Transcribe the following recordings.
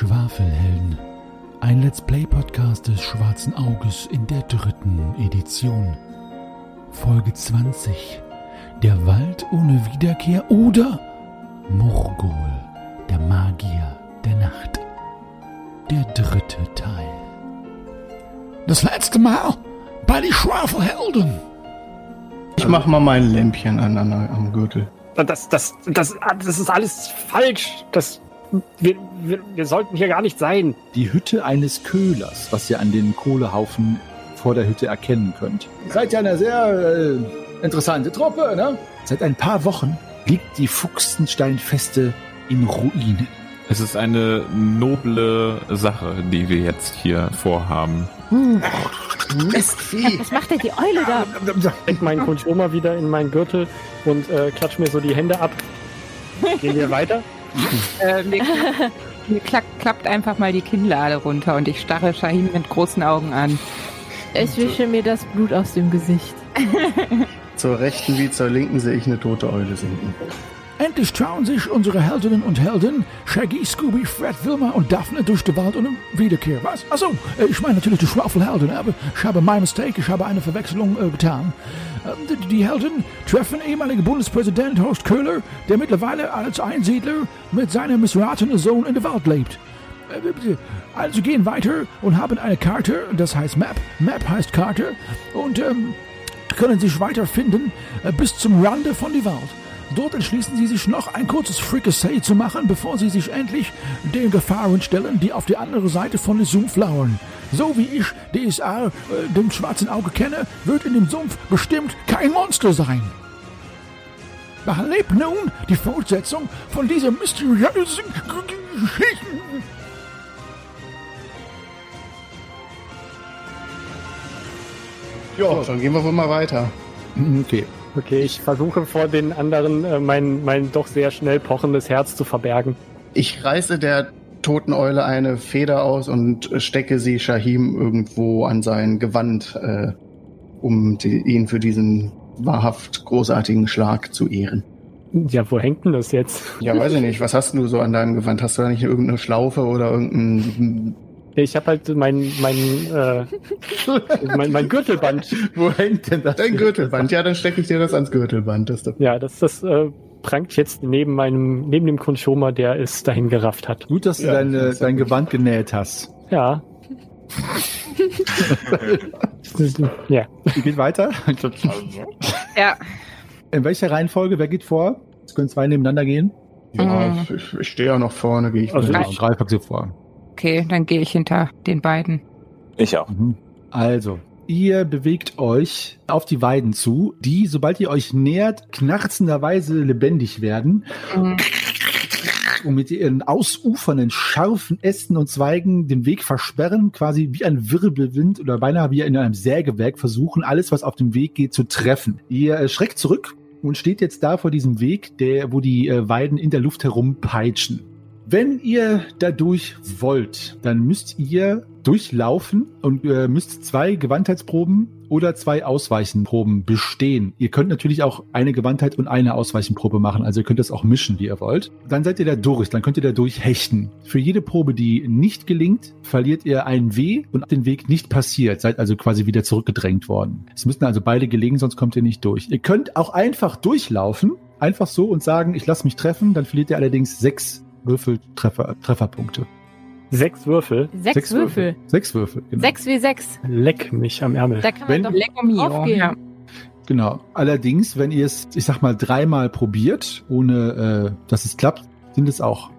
Schwafelhelden. Ein Let's Play Podcast des Schwarzen Auges in der dritten Edition. Folge 20. Der Wald ohne Wiederkehr oder Murgol, der Magier der Nacht. Der dritte Teil. Das letzte Mal bei die Schwafelhelden. Ich mach mal mein Lämpchen an, an am Gürtel. Das, das, das, das ist alles falsch. Das, wir, wir, wir sollten hier gar nicht sein. Die Hütte eines Köhlers, was ihr an den Kohlehaufen vor der Hütte erkennen könnt. Seid ja eine sehr äh, interessante Truppe, ne? Seit ein paar Wochen liegt die Fuchsensteinfeste in Ruinen. Es ist eine noble Sache, die wir jetzt hier vorhaben. Mistvieh. Was macht denn die Eule da? Steck meinen Konchoma wieder in meinen Gürtel und äh, klatsch mir so die Hände ab. Gehen wir weiter? Äh, mir, mir klack, klappt einfach mal die Kinnlade runter und ich starre Shahim mit großen Augen an. Ich wische mir das Blut aus dem Gesicht. Zur rechten wie zur linken sehe ich eine tote Eule sinken. Endlich trauen sich unsere Heldinnen und Helden, Shaggy, Scooby, Fred, Wilma und Daphne durch den Wald ohne Wiederkehr. Was? Achso, ich meine natürlich die Schwafelhelden, aber ich habe mein Mistake, ich habe eine Verwechslung äh, getan. Äh, die, die Helden treffen ehemaligen Bundespräsident Horst Köhler, der mittlerweile als Einsiedler mit seinem missratenen Sohn in der Wald lebt. Äh, Also gehen weiter und haben eine Karte, das heißt Map. Map heißt Karte und ähm, können sich weiterfinden äh, bis zum Rande von die Wald. Dort entschließen sie sich noch ein kurzes Fricassee zu machen, bevor sie sich endlich den Gefahren stellen, die auf die andere Seite von dem Sumpf lauern. So wie ich DSA äh, dem schwarzen Auge kenne, wird in dem Sumpf bestimmt kein Monster sein. Erlebt nun die Fortsetzung von dieser mysteriösen Geschichte. Ja, dann gehen wir wohl mal weiter. Okay. Okay, ich versuche vor den anderen äh, mein, mein doch sehr schnell pochendes Herz zu verbergen. Ich reiße der toten Eule eine Feder aus und stecke sie Shahim irgendwo an sein Gewand, äh, um die, ihn für diesen wahrhaft großartigen Schlag zu ehren. Ja, wo hängt denn das jetzt? Ja, weiß ich nicht. Was hast du so an deinem Gewand? Hast du da nicht irgendeine Schlaufe oder irgendein... Ich habe halt mein, mein, äh, mein, mein Gürtelband. Wo hängt denn das? Dein Gürtelband. Ja, dann stecke ich dir das ans Gürtelband. Das Ja, das, das äh, prangt jetzt neben meinem, neben dem Konchoma, der es dahin gerafft hat. Gut, dass du Ja, deine, das dein gut. Gewand genäht hast. Ja. ja. Geht weiter. Ja, In welcher Reihenfolge? Wer geht vor? Es können zwei nebeneinander gehen. Ja, ich, ich stehe ja noch vorne, gehe ich Also mit. Genau, Greif pack sie vor. Okay, dann gehe ich hinter den beiden. Ich auch. Mhm. Also, ihr bewegt euch auf die Weiden zu, die, sobald ihr euch nähert, knarzenderweise lebendig werden und mit ihren ausufernden, scharfen Ästen und Zweigen den Weg versperren, quasi wie ein Wirbelwind oder beinahe wie in einem Sägewerk versuchen, alles, was auf dem Weg geht, zu treffen. Ihr äh, schreckt zurück und steht jetzt da vor diesem Weg, der, wo die äh, Weiden in der Luft herumpeitschen. Wenn ihr dadurch wollt, dann müsst ihr durchlaufen und äh, müsst zwei Gewandheitsproben oder zwei Ausweichenproben bestehen. Ihr könnt natürlich auch eine Gewandheit und eine Ausweichenprobe machen, also ihr könnt das auch mischen, wie ihr wollt. Dann seid ihr da durch, dann könnt ihr da durchhechten. Für jede Probe, die nicht gelingt, verliert ihr einen W und den Weg nicht passiert, seid also quasi wieder zurückgedrängt worden. Es müssen also beide gelingen, sonst kommt ihr nicht durch. Ihr könnt auch einfach durchlaufen, einfach so und sagen, ich lasse mich treffen, dann verliert ihr allerdings sechs Würfeltreffer, Trefferpunkte. Sechs Würfel. Sechs, Würfel. Sechs Würfel, genau. Sechs wie sechs. Leck mich am Ärmel. Da kann Wenn- man doch Lecco mio. aufgeben. Ja. Genau. Allerdings, wenn ihr es, ich sag mal, dreimal probiert, ohne äh, dass es klappt, sind es auch.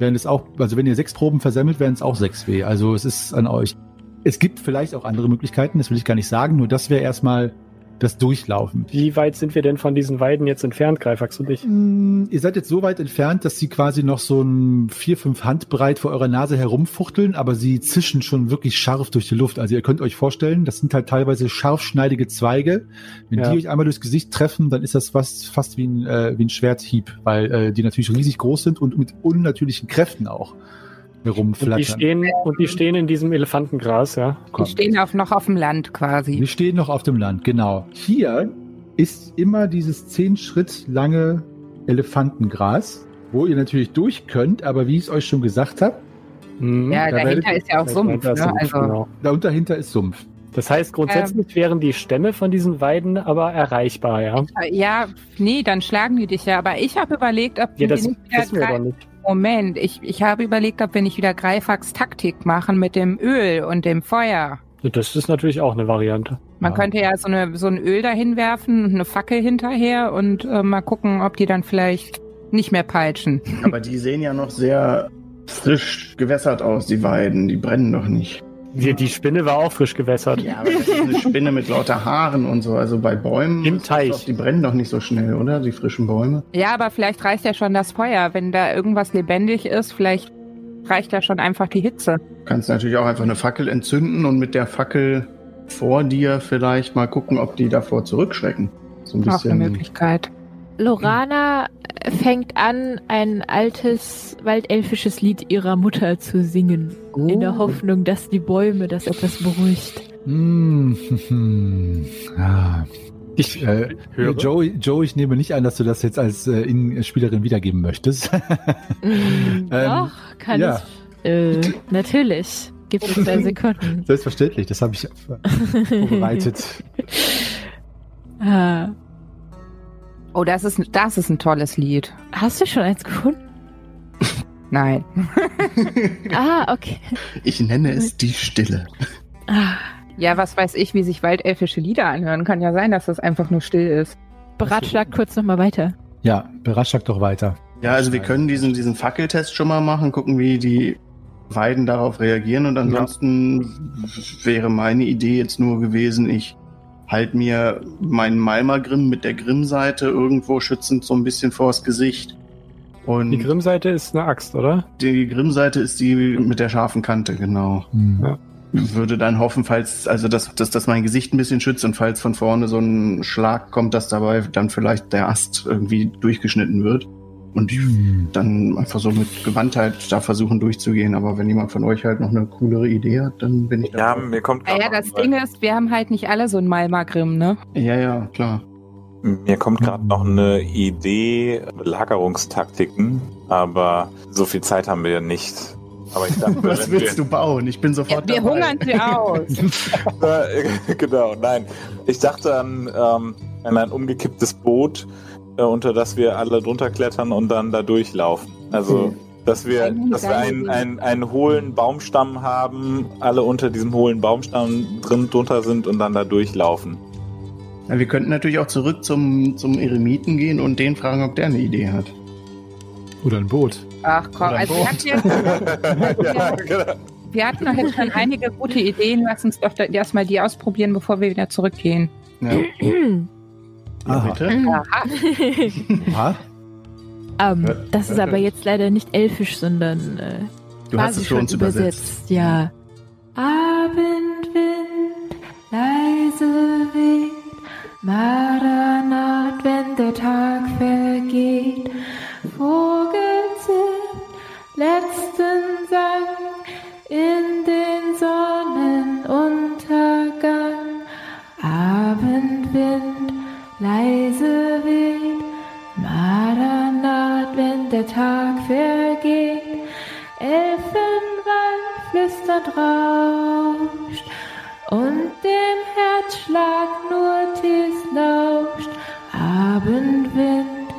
Werden es auch, also wenn ihr sechs Proben versammelt, werden es auch sechs W. Also es ist an euch. Es gibt vielleicht auch andere Möglichkeiten, das will ich gar nicht sagen, nur das wäre erstmal das Durchlaufen. Wie weit sind wir denn von diesen Weiden jetzt entfernt, Greifax und ich? Mm, Ihr seid jetzt so weit entfernt, dass sie quasi noch so ein vier, fünf Handbreit vor eurer Nase herumfuchteln, aber sie zischen schon wirklich scharf durch die Luft. Also ihr könnt euch vorstellen, das sind halt teilweise scharfschneidige Zweige. Wenn Ja. die euch einmal durchs Gesicht treffen, dann ist das fast, fast wie ein, äh, wie ein Schwerthieb, weil äh, die natürlich riesig groß sind und mit unnatürlichen Kräften auch Und herumflattern. die stehen, und die stehen in diesem Elefantengras, ja. Die stehen auf, noch auf dem Land quasi. Wir stehen noch auf dem Land, genau. Hier ist immer dieses zehn Schritt lange Elefantengras, wo ihr natürlich durch könnt, aber wie ich es euch schon gesagt habe, Mhm. Ja, Da dahinter werdet- ist ja auch Sumpf. Ne? Sumpf, Also, genau. Da und dahinter ist Sumpf. Das heißt, grundsätzlich wären die Stämme von diesen Weiden aber erreichbar, ja? ja, nee, dann schlagen die dich ja. Aber ich habe überlegt, ob Ja, wir das nicht wieder wissen wir Greif- doch nicht. Moment, ich, ich habe überlegt, ob wir nicht wieder Greifax Taktik machen mit dem Öl und dem Feuer. Das ist natürlich auch eine Variante. Man Ja. könnte ja so, eine, so ein Öl dahin werfen und eine Fackel hinterher und äh, mal gucken, ob die dann vielleicht nicht mehr peitschen. Aber die sehen ja noch sehr frisch gewässert aus, die Weiden. Die brennen doch nicht. Die, die Spinne war auch frisch gewässert. Ja, aber das ist eine Spinne mit lauter Haaren und so. Also bei Bäumen. Im Teich. Doch, die brennen doch nicht so schnell, oder? Die frischen Bäume. Ja, aber vielleicht reicht ja schon das Feuer. Wenn da irgendwas lebendig ist, vielleicht reicht ja schon einfach die Hitze. Du kannst natürlich auch einfach eine Fackel entzünden und mit der Fackel vor dir vielleicht mal gucken, ob die davor zurückschrecken. So ein Auch eine bisschen. Möglichkeit. Lorana fängt an, ein altes waldelfisches Lied ihrer Mutter zu singen. In der Hoffnung, dass die Bäume das etwas beruhigt. Hm, ah. Ich, äh, höre. Joey, Joey, ich nehme nicht an, dass du das jetzt als äh, in Spielerin wiedergeben möchtest. Mm, Doch, kann ja. ich. Äh, natürlich. Gib mir zwei Sekunden. Selbstverständlich, das habe ich vorbereitet. Ah. Oh, das ist, das ist ein tolles Lied. Hast du schon eins gefunden? Nein. Ah, okay. Ich nenne es die Stille. Ah, Ja, was weiß ich, wie sich waldelfische Lieder anhören. Kann ja sein, dass das einfach nur still ist. beratschlagt kurz nochmal weiter. Ja, beratschlag doch weiter. Ja, also wir können diesen, diesen Fackeltest schon mal machen, gucken, wie die Weiden darauf reagieren. Und ansonsten wäre meine Idee jetzt nur gewesen, ich halte mir meinen Malmagrim mit der Grimmseite irgendwo schützend so ein bisschen vors Gesicht. Und Die die, Grimmseite ist eine Axt, oder? Grimmseite ist die mit der scharfen Kante, genau. Hm. Ja. Würde dann hoffen, falls, also dass, dass das mein Gesicht ein bisschen schützt und falls von vorne so ein Schlag kommt, dass dabei dann vielleicht der Ast irgendwie durchgeschnitten wird. Und dann einfach so mit Gewandtheit da versuchen durchzugehen. Aber wenn jemand von euch halt noch eine coolere Idee hat, dann bin ich Ja, dabei. mir kommt Naja, gerade das Ding ist, wir haben halt nicht alle so ein Malmagrim, ne? Ja, ja, klar. Mir kommt gerade noch eine Idee, Belagerungstaktiken, aber so viel Zeit haben wir ja nicht. Aber ich dachte, Was willst du bauen? Ich bin Ja, sofort wir dabei. hungern sie aus. Genau, nein. Ich dachte an, ähm, an ein umgekipptes Boot, unter das wir alle drunter klettern und dann da durchlaufen. Also, dass wir, dass wir einen, einen, einen hohlen Baumstamm haben, alle unter diesem hohlen Baumstamm drin drunter sind und dann da durchlaufen. Ja, wir könnten natürlich auch zurück zum, zum Eremiten gehen und den fragen, ob der eine Idee hat. Oder ein Boot. Ach komm, also wir hatten, jetzt, ja, genau. wir hatten doch jetzt schon einige gute Ideen. Lass uns doch erstmal die ausprobieren, bevor wir wieder zurückgehen. Ja, ja Aha. bitte. Aha. Ha? ähm, Ja, das ist aber ja. jetzt leider nicht elfisch, sondern äh, Du hast es für uns übersetzt. Ja. Abendwind, leise weht, Maranat, wenn der Tag rauscht und dem Herzschlag nur tief lauscht. Abendwind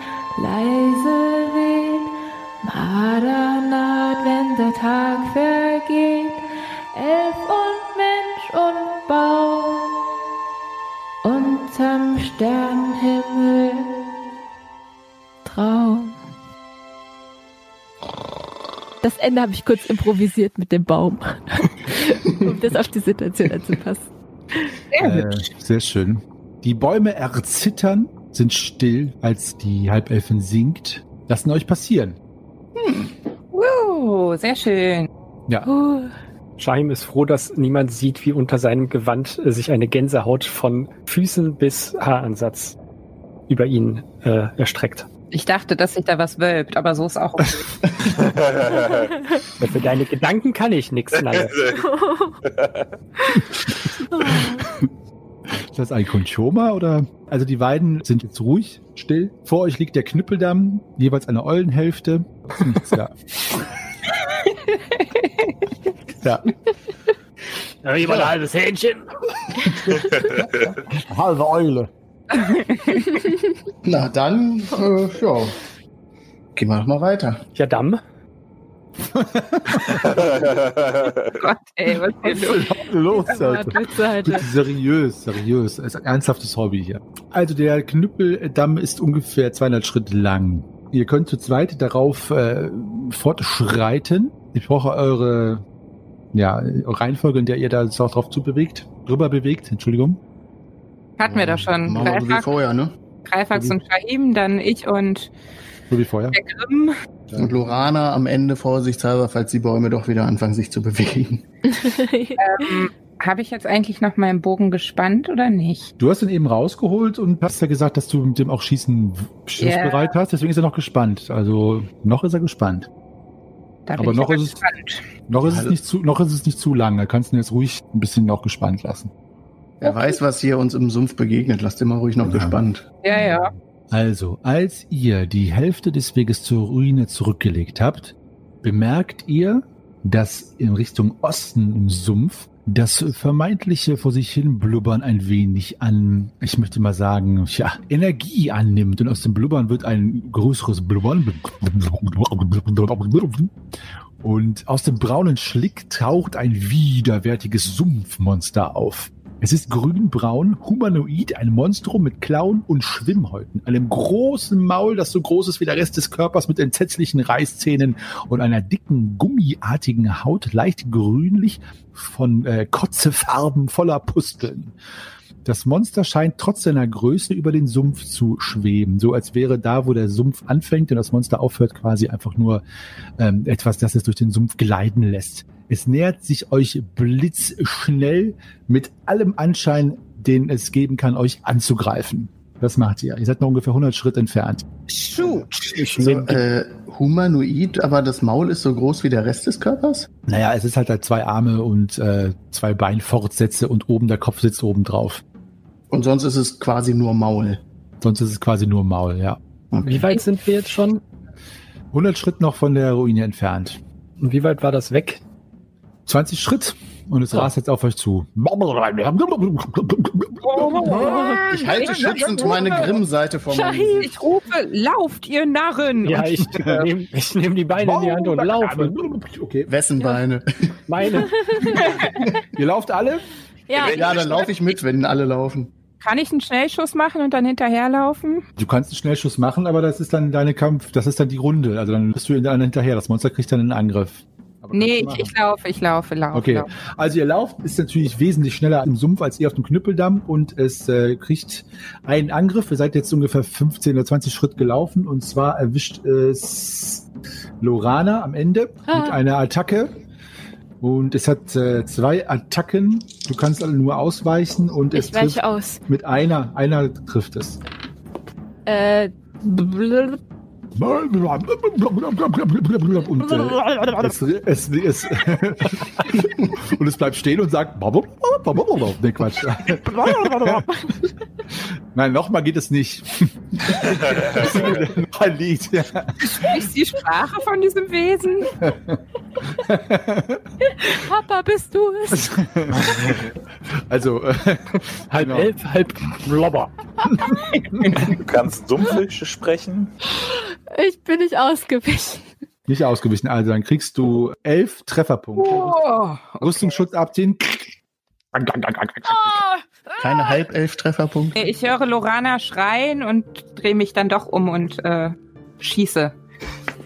leise weht, Maranat, wenn der Tag vergeht. Elf und Mensch und Baum unterm Sternenhimmel Traum. Das Ende habe ich kurz improvisiert mit dem Baum, um das auf die Situation anzupassen. Äh, sehr schön. Die Bäume erzittern, sind still, als die Halbelfen singt. Lassen euch passieren. Uh, sehr schön. Ja. Uh, Shahim ist froh, dass niemand sieht, wie unter seinem Gewand äh, sich eine Gänsehaut von Füßen bis Haaransatz über ihn äh, erstreckt. Ich dachte, dass sich da was wölbt, aber so ist auch okay. Für deine Gedanken kann ich nichts, Nalle. Ist das ein Konchoma oder? Also die Weiden sind jetzt ruhig, still. Vor euch liegt der Knüppeldamm, jeweils eine Eulenhälfte. Ist Nichts da. Ja. Ja, jemand ein halbes Hähnchen. Halbe Eule. Na dann, äh, ja. Gehen wir doch mal weiter. Ja, Damm. Gott, ey, was ist denn los? Los, Alter. Halt. Seriös, seriös. Es ist ein ernsthaftes Hobby hier. Also der Knüppeldamm ist ungefähr 200 Schritte lang. Ihr könnt zu zweit darauf äh, fortschreiten. Ich brauche eure ja, Reihenfolge, in der ihr da jetzt auch drauf zubewegt, rüber bewegt, Entschuldigung. Hatten wir doch schon. Machen wir so wie vorher, ne? Greifax und Shahim, dann ich und So wie vorher. der Grimm. Und Lorana am Ende vorsichtshalber, falls die Bäume doch wieder anfangen, sich zu bewegen. Ähm, Habe ich jetzt eigentlich noch meinen Bogen gespannt oder nicht? Du hast ihn eben rausgeholt und hast ja gesagt, dass du mit dem auch Schießen schussbereit hast, deswegen ist er noch gespannt. Also noch ist er gespannt. Da Aber bin ich noch ist es- gespannt. Noch ist es nicht zu, noch ist es nicht zu lang. Da kannst du ihn jetzt ruhig ein bisschen noch gespannt lassen. Wer weiß, was hier uns im Sumpf begegnet. Lasst immer ruhig noch Ja. gespannt. Ja, ja. Also, als ihr die Hälfte des Weges zur Ruine zurückgelegt habt, bemerkt ihr, dass in Richtung Osten im Sumpf das vermeintliche vor sich hin Blubbern ein wenig an, ich möchte mal sagen, ja, Energie annimmt und aus dem Blubbern wird ein größeres Blubbern. Und aus dem braunen Schlick taucht ein widerwärtiges Sumpfmonster auf. Es ist grünbraun, humanoid, ein Monstrum mit Klauen und Schwimmhäuten, einem großen Maul, das so groß ist wie der Rest des Körpers, mit entsetzlichen Reißzähnen und einer dicken, gummiartigen Haut, leicht grünlich, von äh, Kotzefarben voller Pusteln. Das Monster scheint trotz seiner Größe über den Sumpf zu schweben, so als wäre da, wo der Sumpf anfängt und das Monster aufhört, quasi einfach nur ähm, etwas, das es durch den Sumpf gleiten lässt. Es nähert sich euch blitzschnell mit allem Anschein, den es geben kann, euch anzugreifen. Was macht ihr? Ihr seid noch ungefähr 100 Schritt entfernt. Shoot. Ich So, äh, humanoid, aber das Maul ist so groß wie der Rest des Körpers? Naja, es ist halt, halt zwei Arme und äh, zwei Beinfortsätze und oben der Kopf sitzt oben drauf. Und sonst ist es quasi nur Maul. Sonst ist es quasi nur Maul, ja. Okay. Wie weit sind wir jetzt schon? 100 Schritt noch von der Ruine entfernt. Und wie weit war das weg? 20 Schritt und es Ja. rast jetzt auf euch zu. Ich halte schützend meine Grimm-Seite vor. Gesicht. Ich rufe, lauft, ihr Narren! Ja, ich nehme nehm die Beine in die Hand und laufe. Okay. Wessen Beine? Meine. Ihr lauft alle? Ja, Ja, dann laufe ich mit, wenn alle laufen. kann ich einen Schnellschuss machen und dann hinterherlaufen? Du kannst einen Schnellschuss machen, aber das ist dann deine Kampf, das ist dann die Runde. Also dann bist du in der hinterher. Das Monster kriegt dann einen Angriff. Aber Nee, ich, ich laufe, ich laufe, laufe. Okay, laufe. also ihr lauft, ist natürlich wesentlich schneller im Sumpf als ihr auf dem Knüppeldamm und es äh, kriegt einen Angriff. Ihr seid jetzt ungefähr 15 oder 20 Schritt gelaufen und zwar erwischt es Lorana am Ende Ah. mit einer Attacke. Und es hat äh, zwei Attacken. Du kannst alle nur ausweichen und es ich trifft weiche aus. mit einer, einer trifft es. Äh, blub. Und äh, es, es, es, und es bleibt stehen und sagt, nee, Quatsch. Nein, nochmal geht es nicht. Noch ein Lied. Ja. Ist die Sprache von diesem Wesen? Papa, bist du es? Also, äh, Halb Genau. elf, halb blobber. Du kannst Sumpfisch sprechen. Ich bin nicht ausgewichen. nicht ausgewichen. Also, dann kriegst du elf Trefferpunkte. Oh, Rüstungsschutz abziehen. Keine Halbelf-Trefferpunkte. ich höre Lorana schreien und drehe mich dann doch um und äh, schieße.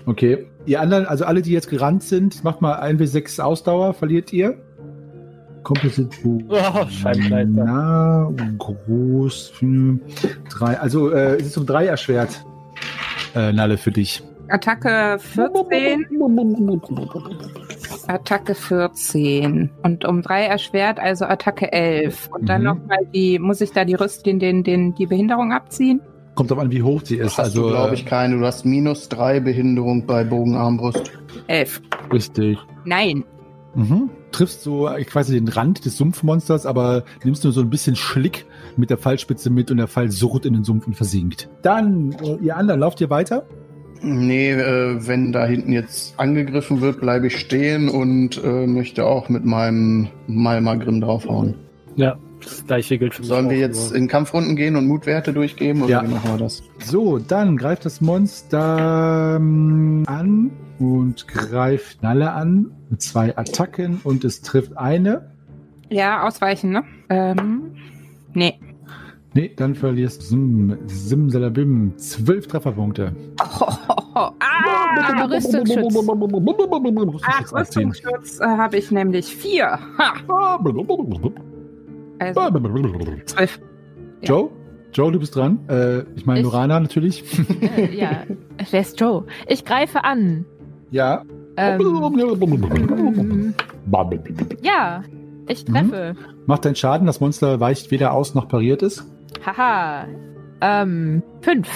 Okay. Ihr anderen, also alle, die jetzt gerannt sind, macht mal 1 bis 6 Ausdauer, verliert ihr. Composite Oh, Scheibenkleister. Na, groß, hm, drei. Also äh, es ist um drei erschwert, äh, Nalle, für dich. Attacke 14. Attacke 14. Und um drei erschwert, also Attacke 11. Und dann Mhm. nochmal die, muss ich da die Rüst, den, den, den, die Behinderung abziehen? Kommt drauf an, wie hoch sie ist. Hast also du, glaube ich, äh, keine. Du hast minus drei Behinderung bei Bogenarmbrust. 11. richtig. Nein. Mhm. Triffst so quasi den Rand des Sumpfmonsters, aber nimmst nur so ein bisschen Schlick mit der Pfeilspitze mit und der Pfeil surrt in den Sumpf und versinkt. Dann, äh, ihr anderen, lauft ihr weiter? Nee, äh, wenn da hinten jetzt angegriffen wird, bleibe ich stehen und äh, möchte auch mit meinem Malmagrim draufhauen. Ja, das gleiche gilt für mich Sollen wir jetzt in Kampfrunden gehen und Mutwerte durchgeben oder Ja. wie machen wir das? So, dann greift das Monster ähm, an und greift Nalle an mit zwei Attacken und es trifft eine. Ja, ausweichen, ne? Ähm, nee. Nee, dann verlierst du Sim, Simsalabim zwölf Trefferpunkte. Oh, oh, oh. Ah, Rüstungsschutz. Ach, Rüstungsschutz äh, habe ich nämlich vier. Ha, also zwölf. Joe? Joe, du bist dran. Äh, ich meine Lorana natürlich. Äh, ja, wer ist Joe? Ich greife an. ja. Ähm, ja, ich treffe. Macht deinen Schaden, das Monster weicht weder aus noch pariert es. Haha. Ähm, fünf.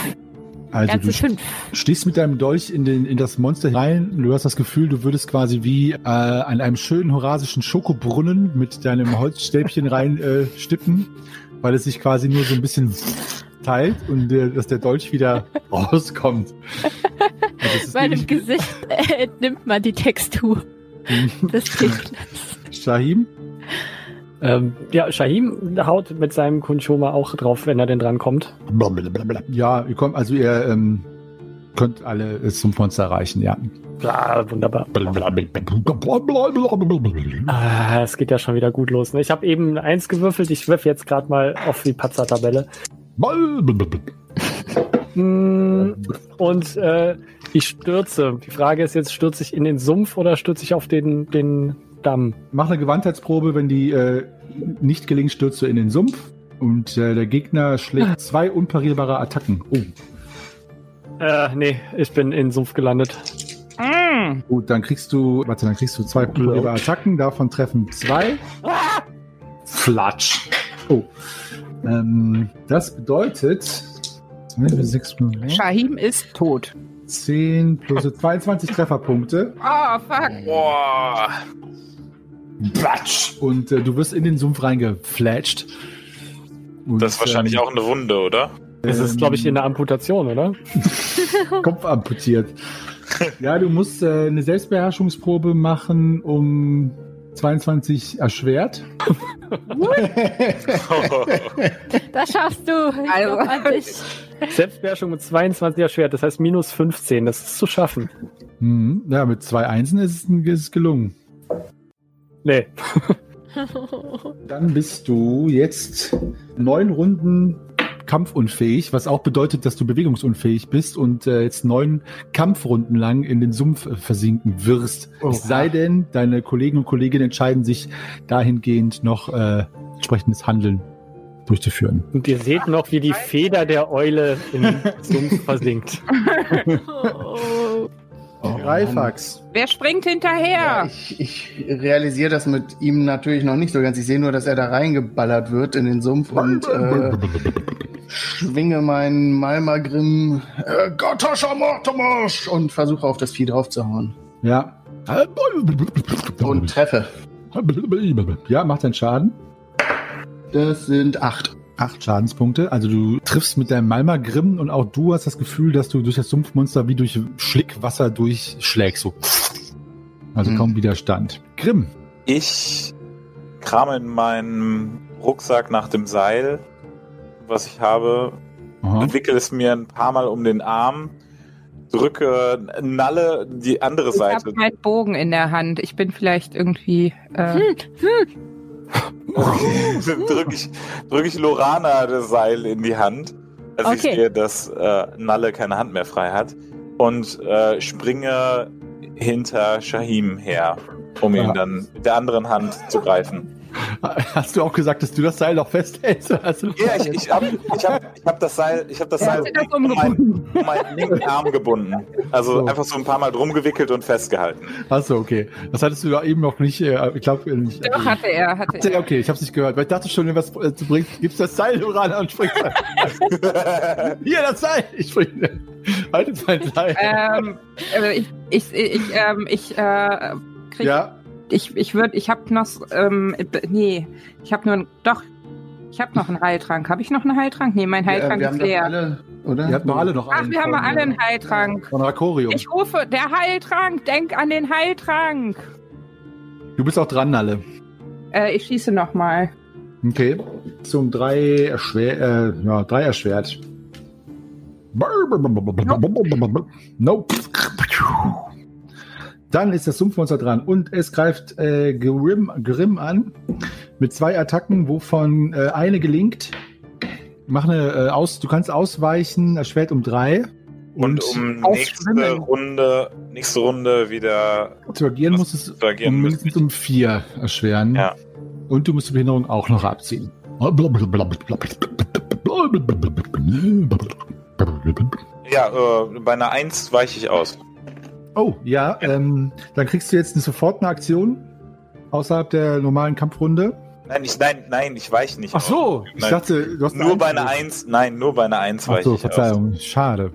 Also du Ganze fünf. stichst mit deinem Dolch in, den, in das Monster rein. Du hast das Gefühl, du würdest quasi wie äh, an einem schönen horasischen Schokobrunnen mit deinem Holzstäbchen rein äh, stippen, weil es sich quasi nur so ein bisschen teilt und äh, dass der Dolch wieder rauskommt. Also ist Meinem Gesicht äh, entnimmt man die Textur des Gegners. Shahim? Ähm, ja, Shahim haut mit seinem Kunchoma auch drauf, wenn er denn dran kommt. Ja, ihr kommt, also ihr ähm, könnt alle es zum Monster erreichen, ja. Ja, wunderbar. Ah, es geht ja schon wieder gut los. Ne? Ich habe eben Eins gewürfelt. Ich wirf jetzt gerade mal auf die Patzer-Tabelle. Mm, Und äh, ich stürze. Die Frage ist jetzt, stürze ich in den Sumpf oder stürze ich auf den, den Damm? Mach eine Gewandheitsprobe, wenn die äh, nicht gelingt, stürzt du in den Sumpf. Und äh, der Gegner schlägt zwei unparierbare Attacken. Oh, Äh, nee, ich bin in den Sumpf gelandet. Mm. gut, dann kriegst du, warte, dann kriegst du zwei unparierbare Attacken, davon treffen zwei. Flatsch. Oh. Ähm, das bedeutet 6 Shahim ist tot. 10 plus 22 Trefferpunkte. Oh, fuck. Boah. Platsch. Und äh, du wirst in den Sumpf reingeflatscht. Und, Das ist wahrscheinlich ähm, auch eine Wunde, oder? Das ist, glaube ich, in der Amputation, oder? Kopf amputiert. ja, du musst äh, eine Selbstbeherrschungsprobe machen, um 22 erschwert. Das schaffst du. Also-. Selbstbeherrschung mit 22 erschwert, das heißt minus 15. Das ist zu schaffen. Mhm. Ja, mit zwei Einsen ist es, ist es gelungen. Nee. Dann bist du jetzt neun Runden kampfunfähig, was auch bedeutet, dass du bewegungsunfähig bist und äh, jetzt neun Kampfrunden lang in den Sumpf äh, versinken wirst. Oh. Es sei denn, deine Kollegen und Kolleginnen entscheiden sich dahingehend noch äh, entsprechendes Handeln durchzuführen. Und ihr seht noch, wie die Feder der Eule im Sumpf versinkt. Oh. Greifax. Wer springt Ja, hinterher? ich, ich realisiere das mit ihm natürlich noch nicht so ganz. Ich sehe nur, dass er da reingeballert wird in den Sumpf und äh, schwinge meinen Malmagrim äh, Gottascher Mortimus und versuche auf das Vieh draufzuhauen. Ja. Und treffe. Ja, macht deinen Schaden. Das sind acht. Acht Schadenspunkte. Also du triffst mit deinem Malma Grimm und auch du hast das Gefühl, dass du durch das Sumpfmonster wie durch Schlickwasser durchschlägst. So. Also Hm. kaum Widerstand. Grimm. Ich krame in meinem Rucksack nach dem Seil, was ich habe, Aha. wickel es mir ein paar Mal um den Arm, drücke Nalle die andere Ich Seite. habe meinen Bogen in der Hand. Ich bin vielleicht irgendwie. Äh, drücke ich, drück ich Lorana das Seil in die Hand, als ich Okay. sehe, dass äh, Nalle keine Hand mehr frei hat und äh, springe hinter Shahim her, um ihn Ja. dann mit der anderen Hand zu greifen. Hast du auch gesagt, dass du das Seil noch festhältst? Du Ja, ich, ich habe ich hab, ich hab das Seil, ich hab das Er Seil das um meinen, um meinen linken Arm gebunden. Also So. einfach so ein paar Mal drum gewickelt und festgehalten. Achso, okay. Das hattest du ja eben noch nicht, äh, ich glaube nicht. doch, hatte er, hatte er. Ja, okay, ich hab's nicht gehört, weil ich dachte schon, wenn was äh, zu bringen, gibst das Seil Lorana und springst. Hier, das Seil! Ich springe. Haltet mein Seil. Ähm, äh, ich, ich, ich, ähm, ich, äh, krieg, ja, ich, ich würde, ich habe noch, ähm, nee, ich habe nur, doch, Ich habe noch einen Heiltrank. Habe ich noch einen Heiltrank? Nee, mein Heiltrank wir ist haben doch leer. alle, oder? Ihr habt noch alle noch Ach, einen. wir haben alle einen äh, Heiltrank. Von Rakorium. Ich rufe, der Heiltrank, denk an den Heiltrank. Du bist auch dran, Nalle. Äh, ich schieße nochmal. Okay. Zum drei erschwer, äh, ja, drei erschwert. Nope. Dann ist das Sumpfmonster dran und es greift äh, Grimm, Grimm an mit zwei Attacken, wovon äh, eine gelingt. Mach eine äh, aus, du kannst ausweichen, erschwert um drei. Und um nächste. Runde, nächste Runde wieder zu agieren muss es agieren um mindestens um vier erschweren. Ja. Und du musst die Behinderung auch noch abziehen. Ja, äh, bei einer 1 weiche ich aus. Oh, ja, ähm, dann kriegst du jetzt sofort eine Aktion außerhalb der normalen Kampfrunde. Nein, ich, nein, nein, ich weiche nicht Ach aus. so, ich Nein. dachte, du hast Nur bei einer Angriff. 1, nein, nur bei einer 1 Ach weiche so, ich Verzeihung, schade.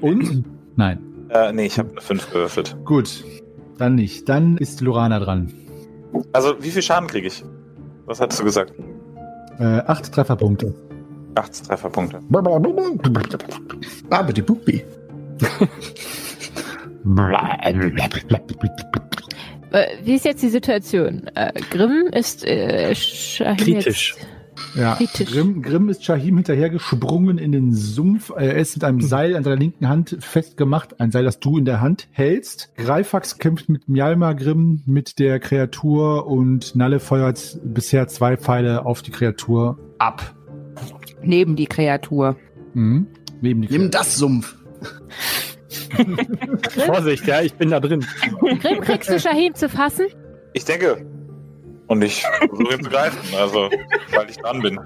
Und? Nein. Äh, nee, ich habe eine 5 gewürfelt. Gut, dann nicht. Dann ist Lorana dran. Also, wie viel Schaden kriege ich? Was hattest du gesagt? Äh, acht Trefferpunkte. 8 Trefferpunkte. Aber die Bubi. Äh, wie ist jetzt die Situation? Äh, Grimm ist äh, Shahim Kritisch. Jetzt, Ja, Kritisch. Grimm, Grimm ist Shahim hinterhergesprungen in den Sumpf. Er ist mit einem Seil an seiner linken Hand festgemacht. Ein Seil, das du in der Hand hältst. Greifax kämpft mit Mjalma Grimm mit der Kreatur und Nalle feuert bisher zwei Pfeile auf die Kreatur ab. Neben die Kreatur. Mhm. Neben die Nimm das Sumpf. Vorsicht, ja, ich bin da drin. Grimm, kriegst du Shahim zu fassen? Ich denke. Und ich versuche ihn zu greifen, also, weil ich dran bin.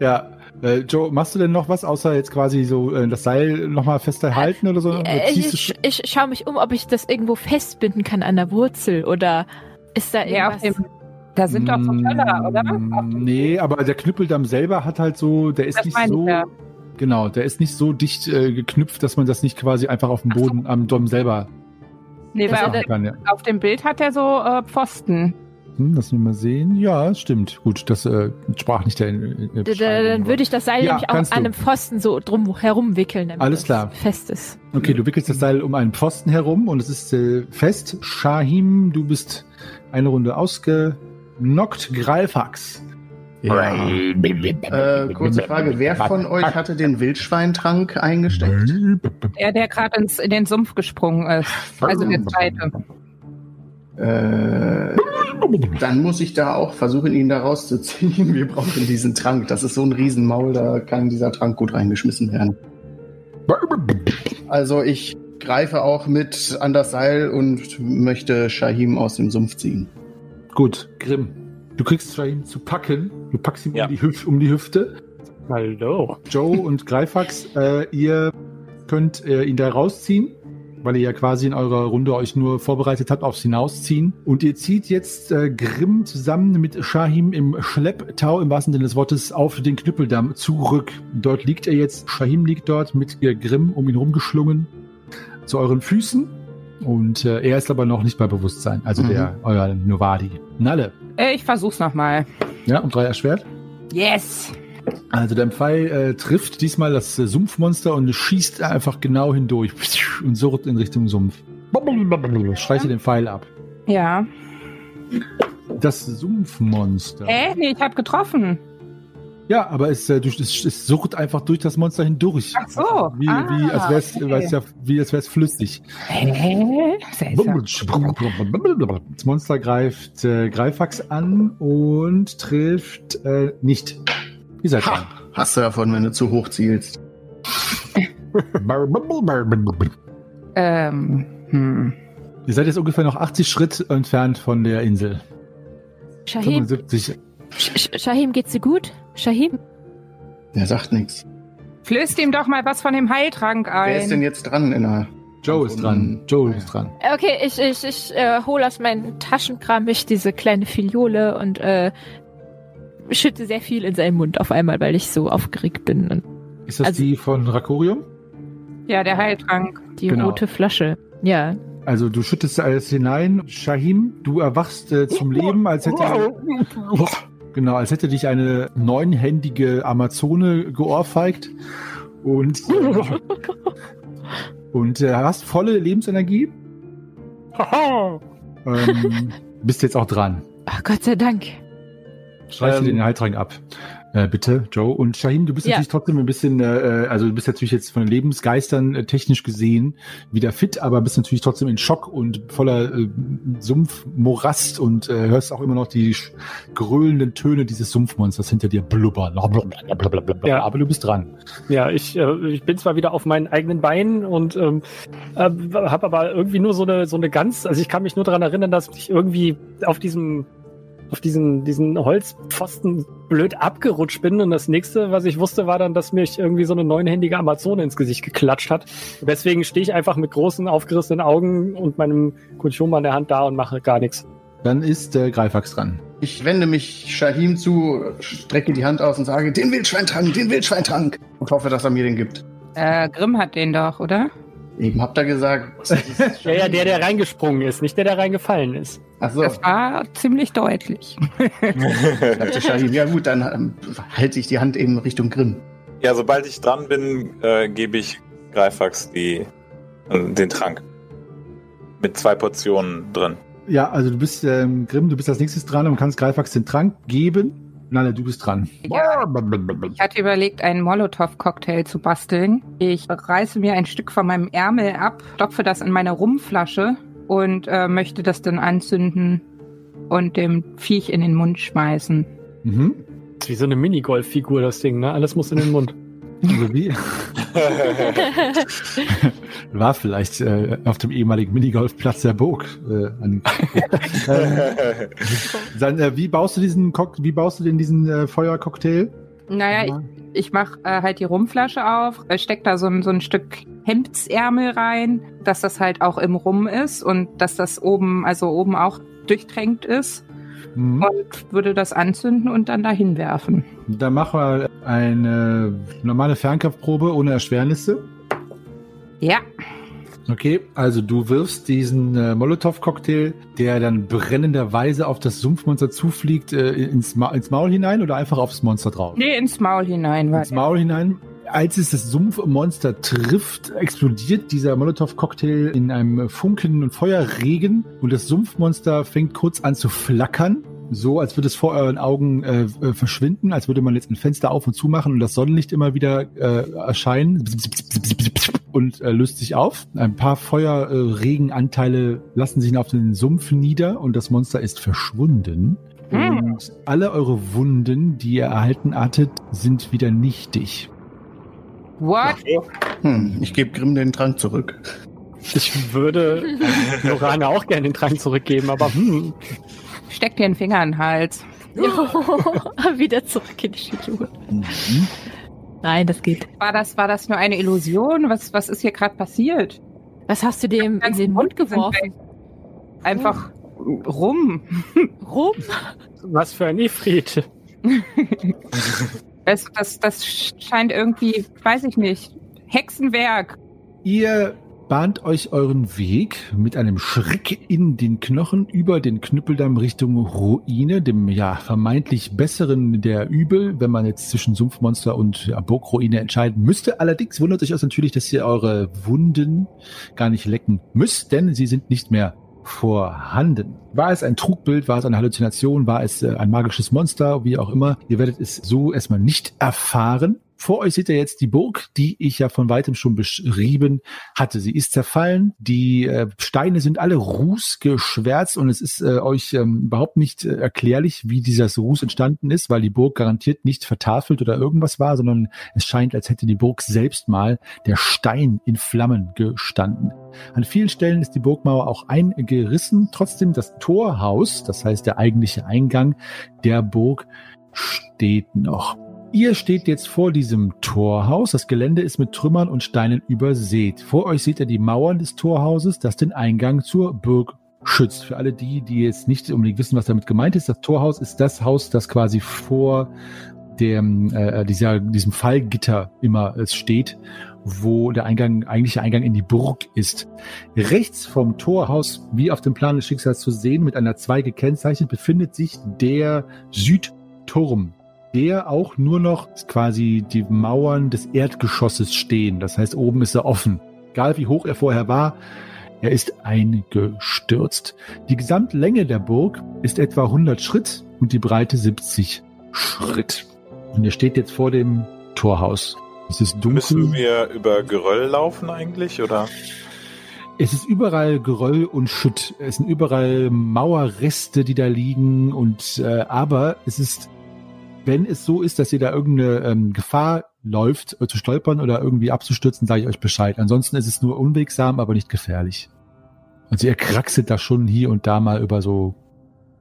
Ja. Äh, Joe, machst du denn noch was, außer jetzt quasi so äh, das Seil nochmal fester halten oder so? Oder Äh, ich, ich schaue mich um, ob ich das irgendwo festbinden kann an der Wurzel oder ist da Ja, auf irgendwas? dem, da sind doch so Teller, oder? Dem- Nee, aber der Knüppeldamm selber hat halt so, der ist Das nicht meine ich so. ja. Genau, der ist nicht so dicht äh, geknüpft, dass man das nicht quasi einfach auf dem. Boden am Dom selber Nee, weil auf, machen kann. Ja. auf dem Bild hat er so äh, Pfosten. Hm, lass mich mal sehen. Ja, stimmt. Gut, das äh, sprach nicht der. äh, Da- da- Dann würde ich das Seil Ja, nämlich auch an du. einem Pfosten so drum herum wickeln, damit Alles es klar. fest ist. Okay, du wickelst das Seil um einen Pfosten herum und es ist äh, fest. Shahim, du bist eine Runde ausgenockt. Greifax. Äh, kurze Frage, wer von euch hatte den Wildschweintrank eingesteckt? Der, der gerade ins- in den Sumpf gesprungen ist. Also der zweite. Äh, dann muss ich da auch versuchen, ihn da rauszuziehen. Wir brauchen diesen Trank. Das ist so ein Riesenmaul, da kann dieser Trank gut reingeschmissen werden. Also ich greife auch mit an das Seil und möchte Shahim aus dem Sumpf ziehen. Gut, Grimm. Du kriegst Shahim zu packen. Du packst ihm Ja. um, die Hüf um die Hüfte. Hallo. Joe und Greifax, äh, ihr könnt äh, ihn da rausziehen, weil ihr ja quasi in eurer Runde euch nur vorbereitet habt aufs Hinausziehen. Und ihr zieht jetzt äh, Grimm zusammen mit Shahim im Schlepptau, im wahrsten Sinne des Wortes, auf den Knüppeldamm zurück. Dort liegt er jetzt, Shahim liegt dort mit äh, Grimm um ihn rumgeschlungen zu euren Füßen. Und äh, er ist aber noch nicht bei Bewusstsein, also Mhm. der, euer Novadi. Nalle. Äh, ich versuch's nochmal. Ja, und drei erschwert. Yes! Also dein Pfeil äh, trifft diesmal das äh, Sumpfmonster und schießt einfach genau hindurch und surrt in Richtung Sumpf. Streiche den Pfeil ab. Ja. Das Sumpfmonster. Äh, nee, ich habe getroffen. Ja, aber es, äh, durch- es, es surrt einfach durch das Monster hindurch. Ach so. Wie, Ah, wie als wäre es okay. ja, wie als wär's flüssig. Hä? Das Monster greift äh, Greifax an und trifft äh, nicht. Ihr seid dran. Ha, hast du davon, wenn du zu hoch zielst. Ähm, hm. Ihr seid jetzt ungefähr noch 80 Schritt entfernt von der Insel. Shahim, 75. Sh Sh- Shahim, geht's dir gut? Shahim? Der sagt nichts. Flößt ihm doch mal was von dem Heiltrank Wer ist denn ein. jetzt dran in der... Joe ist dran. Joe ist dran. Okay, ich, ich, ich äh, hole aus meinem Taschenkram mich diese kleine Filiole und äh, schütte sehr viel in seinen Mund auf einmal, weil ich so aufgeregt bin. Und Ist das Also- die von Rakorium? Ja, der Heiltrank. die Genau. rote Flasche. Ja. Also du schüttest alles hinein. Shahim, du erwachst äh, zum Leben, als hätte Genau, als hätte dich eine neunhändige Amazone geohrfeigt und, äh, und äh, hast volle Lebensenergie. ähm, bist jetzt auch dran. Ach, Gott sei Dank. Streich dir Ähm, den Heiltrank ab. Äh, bitte, Joe. Und Shahim, du bist Ja. natürlich trotzdem ein bisschen, äh, also du bist natürlich jetzt von den Lebensgeistern äh, technisch gesehen wieder fit, aber bist natürlich trotzdem in Schock und voller äh, Sumpfmorast und äh, hörst auch immer noch die gröhlenden Töne dieses Sumpfmonsters hinter dir blubbern. Blablabla. Ja. Aber du bist dran. Ja, ich, äh, ich bin zwar wieder auf meinen eigenen Beinen und ähm, äh, habe aber irgendwie nur so eine so eine ganz, also ich kann mich nur daran erinnern, dass ich irgendwie auf diesem auf diesen diesen Holzpfosten blöd abgerutscht bin und das nächste, was ich wusste, war dann, dass mich irgendwie so eine neunhändige Amazone ins Gesicht geklatscht hat. Und deswegen stehe ich einfach mit großen aufgerissenen Augen und meinem Kunchoma in der Hand da und mache gar nichts. Dann ist äh, Greifax dran. Ich wende mich Shahim zu, strecke die Hand aus und sage, den Wildschweintrank, den Wildschweintrank. Und hoffe, dass er mir den gibt. Äh, Grimm hat den doch, oder? Eben habt ihr gesagt. Ja, ja, der, der reingesprungen ist, nicht der, der reingefallen ist. Ach so, Das war ziemlich deutlich. Ja gut, dann ähm, halte ich die Hand eben Richtung Grimm. ja, sobald ich dran bin, äh, gebe ich Greifax die, äh, den Trank. Mit zwei Portionen drin. Ja, also du bist, ähm, Grimm, du bist als nächstes dran und kannst Greifax den Trank geben. Nein, du bist dran. Ja. Ich hatte überlegt, einen Molotow-Cocktail zu basteln. Ich reiße mir ein Stück von meinem Ärmel ab, stopfe das in meine Rumflasche und äh, möchte das dann anzünden und dem Viech in den Mund schmeißen. Mhm. Das ist wie so eine Minigolf-Figur, das Ding, ne? Alles muss in den Mund. Also wie, war vielleicht äh, auf dem ehemaligen Minigolfplatz der Burg. Äh, an, dann, äh, wie baust du diesen Cock wie baust du denn diesen äh, Feuercocktail? Naja, ich, ich mache äh, halt die Rumflasche auf, äh, steck da so ein, so ein Stück Hemdsärmel rein, dass das halt auch im Rum ist und dass das oben, also oben auch durchtränkt ist Mhm. und würde das anzünden und dann dahin werfen. Dann mach mal eine normale Fernkampfprobe ohne Erschwernisse. Ja, Okay, also du wirfst diesen äh, Molotow-Cocktail, der dann brennenderweise auf das Sumpfmonster zufliegt, äh, ins, Ma ins Maul hinein oder einfach aufs Monster drauf? nee, ins Maul hinein. Ins Maul hinein. Als es das Sumpfmonster trifft, explodiert dieser Molotow-Cocktail in einem Funken- und Feuerregen und das Sumpfmonster fängt kurz an zu flackern. So, als würde es vor euren Augen äh, äh, verschwinden, als würde man jetzt ein Fenster auf und zu machen und das Sonnenlicht immer wieder äh, erscheinen und äh, löst sich auf. Ein paar Feuerregenanteile lassen sich auf den Sumpf nieder und das Monster ist verschwunden. Hm. Und alle eure Wunden, die ihr erhalten hattet, sind wieder nichtig. what? Hm, ich gebe Grimm den Trank zurück. Ich würde Lorana auch gerne den Trank zurückgeben, aber hm, Steck dir einen Finger in den Hals. Wieder zurück in die Schule. Mhm. Nein, das geht. War das, war das nur eine Illusion? Was, was ist hier gerade passiert? Was hast du dem in den Mund geworfen? Einfach rum. Rum? was für ein Ifrit. Das, das, das scheint irgendwie, weiß ich nicht, Hexenwerk. Ihr bahnt euch euren Weg mit einem Schreck in den Knochen über den Knüppeldamm Richtung Ruine, dem ja vermeintlich besseren der Übel, wenn man jetzt zwischen Sumpfmonster und ja, Burgruine entscheiden müsste. Allerdings wundert euch das natürlich, dass ihr eure Wunden gar nicht lecken müsst, denn sie sind nicht mehr vorhanden. War es ein Trugbild, war es eine Halluzination, war es äh, ein magisches Monster, wie auch immer. Ihr werdet es so erstmal nicht erfahren. Vor euch seht ihr jetzt die Burg, die ich ja von weitem schon beschrieben hatte. Sie ist zerfallen, die äh, Steine sind alle rußgeschwärzt und es ist äh, euch ähm, überhaupt nicht äh, erklärlich, wie dieses Ruß entstanden ist, weil die Burg garantiert nicht vertafelt oder irgendwas war, sondern es scheint, als hätte die Burg selbst mal der Stein in Flammen gestanden. An vielen Stellen ist die Burgmauer auch eingerissen. Trotzdem das Torhaus, das heißt der eigentliche Eingang der Burg, steht noch. Ihr steht jetzt vor diesem Torhaus. Das Gelände ist mit Trümmern und Steinen übersät. Vor euch seht ihr die Mauern des Torhauses, das den Eingang zur Burg schützt. Für alle die, die jetzt nicht unbedingt wissen, was damit gemeint ist, das Torhaus ist das Haus, das quasi vor dem, äh, dieser, diesem Fallgitter immer es steht, wo der Eingang, eigentliche Eingang in die Burg ist. Rechts vom Torhaus, wie auf dem Plan des Schicksals zu sehen, mit einer 2 gekennzeichnet, befindet sich der Turm, der auch nur noch quasi die Mauern des Erdgeschosses stehen. Das heißt, oben ist er offen. Egal wie hoch er vorher war, er ist eingestürzt. Die Gesamtlänge der Burg ist etwa 100 Schritt und die Breite 70 Schritt. Und ihr steht jetzt vor dem Torhaus. Es ist dunkel. Müssen wir über Geröll laufen eigentlich, oder? Es ist überall Geröll und Schutt. Es sind überall Mauerreste, die da liegen. Und äh, aber es ist, wenn es so ist, dass ihr da irgendeine ähm, Gefahr läuft, äh, zu stolpern oder irgendwie abzustürzen, sage ich euch Bescheid. Ansonsten ist es nur unwegsam, aber nicht gefährlich. Also ihr kraxelt da schon hier und da mal über so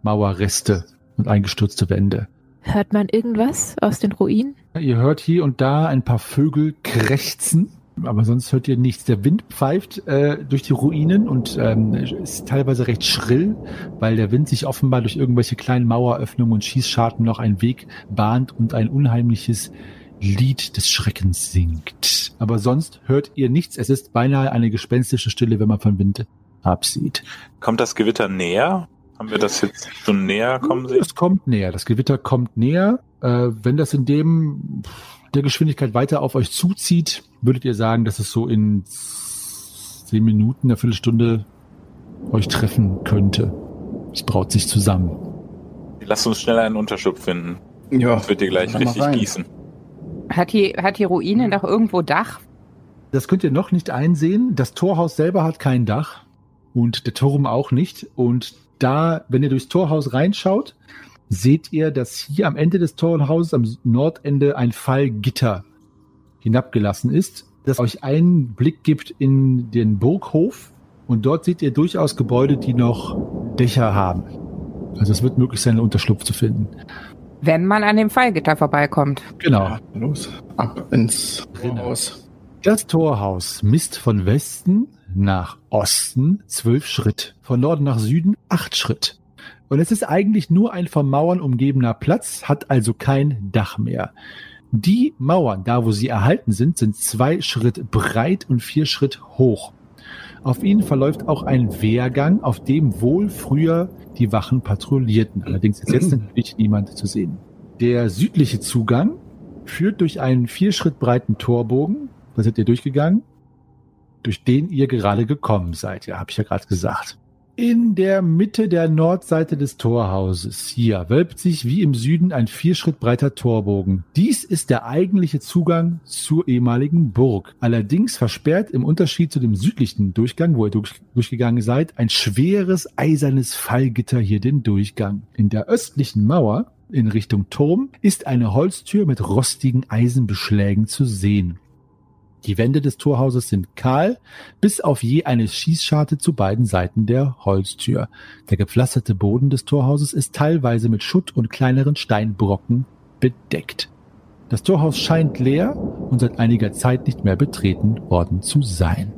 Mauerreste und eingestürzte Wände. Hört man irgendwas aus den Ruinen? Ihr hört hier und da ein paar Vögel krächzen, aber sonst hört ihr nichts. Der Wind pfeift äh, durch die Ruinen und ähm, ist teilweise recht schrill, weil der Wind sich offenbar durch irgendwelche kleinen Maueröffnungen und Schießscharten noch einen Weg bahnt und ein unheimliches Lied des Schreckens singt. Aber sonst hört ihr nichts. Es ist beinahe eine gespenstische Stille, wenn man von Wind absieht. Kommt das Gewitter näher? Haben wir das jetzt schon näher kommen sehen? Es kommt näher. Das Gewitter kommt näher. Äh, wenn das in dem der Geschwindigkeit weiter auf euch zuzieht, würdet ihr sagen, dass es so in zehn Minuten, eine Viertelstunde euch treffen könnte. Es braut sich zusammen. Lass uns schnell einen Unterschlupf finden. Ja, Das wird dir gleich richtig rein. gießen. Hat die, hat die Ruine doch irgendwo Dach? Das könnt ihr noch nicht einsehen. Das Torhaus selber hat kein Dach und der Turm auch nicht. Und da, wenn ihr durchs Torhaus reinschaut, seht ihr, dass hier am Ende des Torhauses am Nordende ein Fallgitter hinabgelassen ist, das euch einen Blick gibt in den Burghof. Und dort seht ihr durchaus Gebäude, die noch Dächer haben. Also es wird möglich sein, einen Unterschlupf zu finden. Wenn man an dem Fallgitter vorbeikommt. Genau. Ja, los, ab ins Haus. Das Torhaus misst von Westen nach Osten zwölf Schritt, von Norden nach Süden acht Schritt. Und es ist eigentlich nur ein von Mauern umgebener Platz, hat also kein Dach mehr. Die Mauern, da wo sie erhalten sind, sind zwei Schritt breit und vier Schritt hoch. Auf ihnen verläuft auch ein Wehrgang, auf dem wohl früher die Wachen patrouillierten. Allerdings ist jetzt natürlich niemand zu sehen. Der südliche Zugang führt durch einen vier Schritt breiten Torbogen. Da seid ihr durchgegangen, durch den ihr gerade gekommen seid. Ja, habe ich ja gerade gesagt. In der Mitte der Nordseite des Torhauses hier wölbt sich wie im Süden ein vier Schritt breiter Torbogen. Dies ist der eigentliche Zugang zur ehemaligen Burg. Allerdings versperrt im Unterschied zu dem südlichen Durchgang, wo ihr durch, durchgegangen seid, ein schweres eisernes Fallgitter hier den Durchgang. In der östlichen Mauer in Richtung Turm ist eine Holztür mit rostigen Eisenbeschlägen zu sehen. Die Wände des Torhauses sind kahl, bis auf je eine Schießscharte zu beiden Seiten der Holztür. Der gepflasterte Boden des Torhauses ist teilweise mit Schutt und kleineren Steinbrocken bedeckt. Das Torhaus scheint leer und seit einiger Zeit nicht mehr betreten worden zu sein.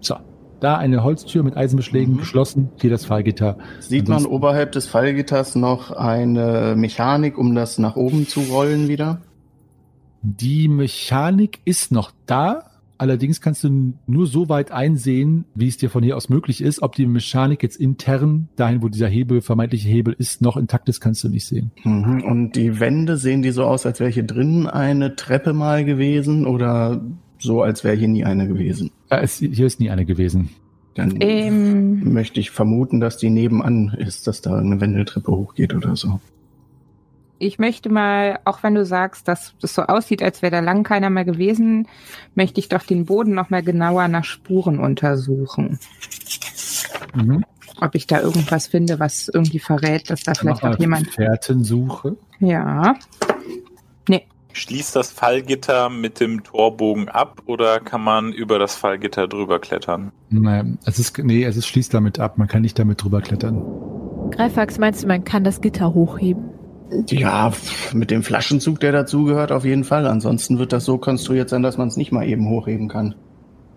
So, da eine Holztür mit Eisenbeschlägen Mhm. geschlossen, hier das Fallgitter. Sieht man Ansonsten- oberhalb des Fallgitters noch eine Mechanik, um das nach oben zu rollen wieder? Die Mechanik ist noch da. Allerdings kannst du nur so weit einsehen, wie es dir von hier aus möglich ist. Ob die Mechanik jetzt intern, dahin, wo dieser Hebel, vermeintliche Hebel ist, noch intakt ist, kannst du nicht sehen. Mhm. Und die Wände sehen die so aus, als wäre hier drinnen eine Treppe mal gewesen oder so, als wäre hier nie eine gewesen? Ja, es, hier ist nie eine gewesen. Dann Ähm, möchte ich vermuten, dass die nebenan ist, dass da eine Wendeltreppe hochgeht oder so. Ich möchte mal, auch wenn du sagst, dass das so aussieht, als wäre da lang keiner mehr gewesen, möchte ich doch den Boden noch mal genauer nach Spuren untersuchen. Mhm. Ob ich da irgendwas finde, was irgendwie verrät, dass da vielleicht auch jemand. Fährtensuche. Ja. Schließt das Fallgitter mit dem Torbogen ab oder kann man über das Fallgitter drüber klettern? Nein, es ist, nee, es ist, schließt damit ab. Man kann nicht damit drüber klettern. Greifax, meinst du, man kann das Gitter hochheben? Ja, mit dem Flaschenzug, der dazugehört, auf jeden Fall. Ansonsten wird das so konstruiert sein, dass man es nicht mal eben hochheben kann.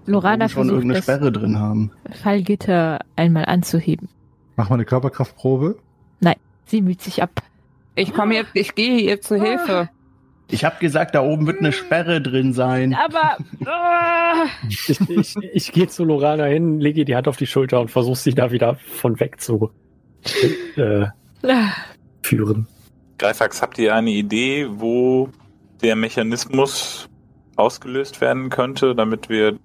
Lorana schon versucht irgendeine das Sperre drin haben. Fallgitter einmal anzuheben. Mach mal eine Körperkraftprobe. Sie müht sich ab. Ich komme jetzt, ich gehe ihr zu Hilfe. Ich habe gesagt, da oben wird eine Sperre drin sein. Aber ah, Ich, ich, ich gehe zu Lorana hin, lege ihr die Hand auf die Schulter und versuche sie da wieder von weg zu äh, ah. führen. Greifax, habt ihr eine Idee, wo der Mechanismus ausgelöst werden könnte, damit wir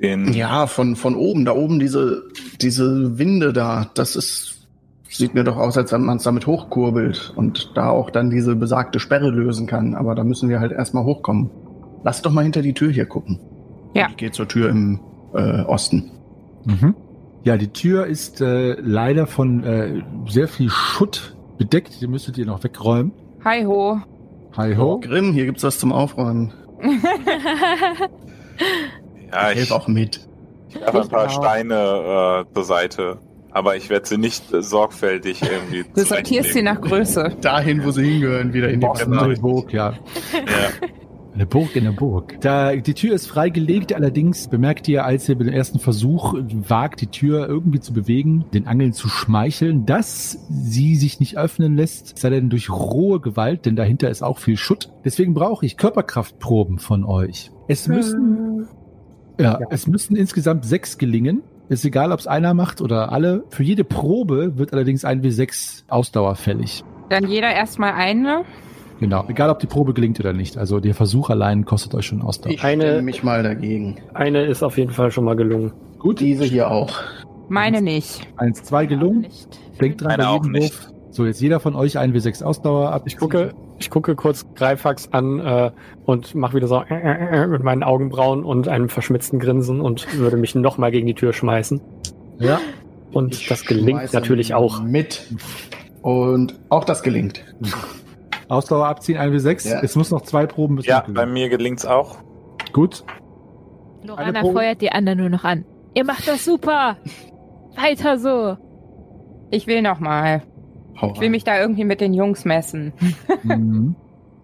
den. Ja, von, von oben, da oben diese, diese Winde da, das ist, sieht mir doch aus, als wenn man es damit hochkurbelt und da auch dann diese besagte Sperre lösen kann. Aber da müssen wir halt erstmal hochkommen. Lass doch mal hinter die Tür hier gucken. Ja. Ich gehe zur Tür im äh, Osten. Mhm. Ja, die Tür ist äh, leider von äh, sehr viel Schutt bedeckt. Die müsstet ihr noch wegräumen. Hi ho. Hi ho. Grimm, hier gibt's was zum Aufräumen. Ja, Ich ich, helfe auch mit. ich habe ein paar auch. Steine äh, zur Seite. Aber ich werde sie nicht äh, sorgfältig irgendwie. Du sortierst sie nach Größe. Dahin, wo sie hingehören, wieder in die Burg, ja. Ja. Eine Burg in der Burg. Da, die Tür ist freigelegt, allerdings bemerkt ihr, als ihr bei dem ersten Versuch wagt, die Tür irgendwie zu bewegen, den Angeln zu schmeicheln, dass sie sich nicht öffnen lässt, sei denn durch rohe Gewalt, denn dahinter ist auch viel Schutt. Deswegen brauche ich Körperkraftproben von euch. Es müssen, ja, es müssen insgesamt sechs gelingen. Ist egal, ob es einer macht oder alle. Für jede Probe wird allerdings ein W6 Ausdauer fällig. Dann jeder erstmal eine. Genau, egal ob die Probe gelingt oder nicht. Also der Versuch allein kostet euch schon Ausdauer. Ich Eine- stelle mich mal dagegen. Eine ist auf jeden Fall schon mal gelungen. Gut, diese hier auch. Meine nicht. Eins, zwei gelungen. Nicht. Denkt dran, Meine bei auch jedem. Wurf. So, jetzt jeder von euch ein W6 Ausdauer ab. Ich gucke, ich gucke kurz Greifax an äh, und mache wieder so äh, äh, äh, mit meinen Augenbrauen und einem verschmitzten Grinsen und würde mich nochmal gegen die Tür schmeißen. Ja. Und Ich das gelingt natürlich auch. Mit. Und auch das gelingt. Ausdauer abziehen, ein W6. Ja. Es muss noch zwei Proben müssen ja, bei mir gelingt's auch. Gut. Lorana feuert die anderen nur noch an. Ihr macht das super! Weiter so! Ich will noch mal. Hau Ich will mich da irgendwie mit den Jungs messen. mhm.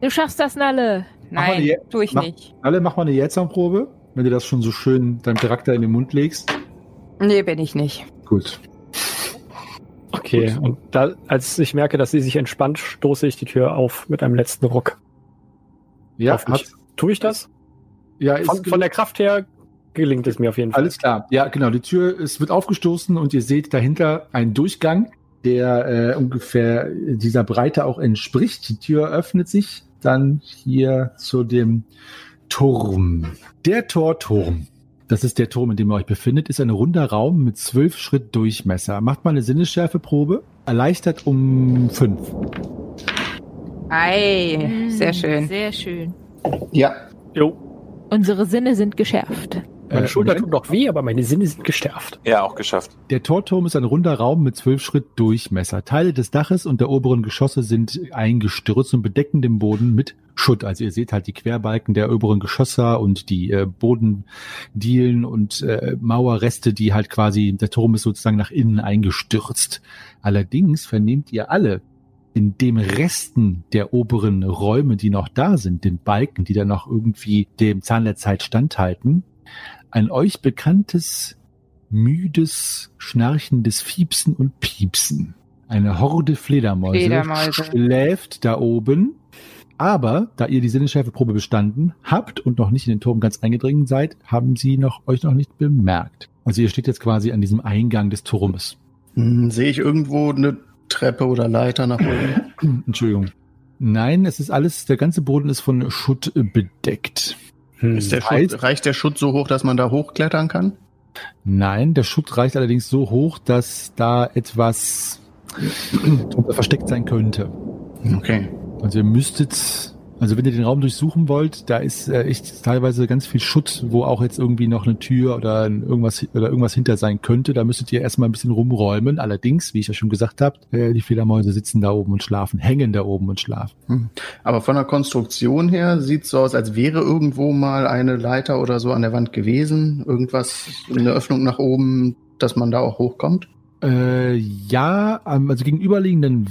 Du schaffst das, Nalle! Nein, die- tu ich mach- nicht. Alle, mach mal eine Jetson-Probe, wenn du das schon so schön deinem Charakter in den Mund legst. Nee, bin ich nicht. Gut. Okay, und da, als ich merke, dass sie sich entspannt, stoße ich die Tür auf mit einem letzten Ruck. Ja, hat, Tue ich das? ja Von, von der Kraft her gelingt es mir auf jeden Fall. Alles klar. Ja, genau. Die Tür, es wird aufgestoßen und ihr seht dahinter einen Durchgang, der äh, ungefähr dieser Breite auch entspricht. Die Tür öffnet sich dann hier zu dem Turm. Der Torturm. Das ist der Turm, in dem ihr euch befindet, ist ein runder Raum mit zwölf Schritt Durchmesser. Macht mal eine Sinnesschärfeprobe. Erleichtert um fünf. Ei, sehr Mm, schön. Sehr schön. Ja, Jo, Unsere Sinne sind geschärft. Meine Äh, Schulter tut noch weh, aber meine Sinne sind gestärkt. Ja, auch geschafft. Der Torturm ist ein runder Raum mit zwölf Schritt Durchmesser. Teile des Daches und der oberen Geschosse sind eingestürzt und bedecken den Boden mit Schutt. Also ihr seht halt die Querbalken der oberen Geschosse und die äh, Bodendielen und äh, Mauerreste, die halt quasi, der Turm ist sozusagen nach innen eingestürzt. Allerdings vernehmt ihr alle in dem Resten der oberen Räume, die noch da sind, den Balken, die dann noch irgendwie dem Zahn der Zeit standhalten, ein euch bekanntes müdes, schnarchendes Fiepsen und Piepsen. Eine Horde Fledermäuse, Fledermäuse. schläft da oben. Aber da ihr die Sinnesschärfeprobe bestanden habt und noch nicht in den Turm ganz eingedrungen seid, haben sie noch, euch noch nicht bemerkt. Also ihr steht jetzt quasi an diesem Eingang des Turmes. hm, sehe ich irgendwo eine Treppe oder Leiter nach oben? Entschuldigung. Nein, es ist alles, der ganze Boden ist von Schutt bedeckt. Hm. Ist der Schutt, reicht der Schutt so hoch, dass man da hochklettern kann? Nein, der Schutt reicht allerdings so hoch, dass da etwas versteckt sein könnte. Okay. Also ihr müsstet, also wenn ihr den Raum durchsuchen wollt, da ist äh, echt teilweise ganz viel Schutt, wo auch jetzt irgendwie noch eine Tür oder irgendwas oder irgendwas hinter sein könnte. Da müsstet ihr erstmal ein bisschen rumräumen. Allerdings, wie ich ja schon gesagt habe, äh, die Fledermäuse sitzen da oben und schlafen, hängen da oben und schlafen. Aber von der Konstruktion her sieht es so aus, als wäre irgendwo mal eine Leiter oder so an der Wand gewesen. Irgendwas, eine Öffnung nach oben, dass man da auch hochkommt. Äh, ja, also gegenüberliegenden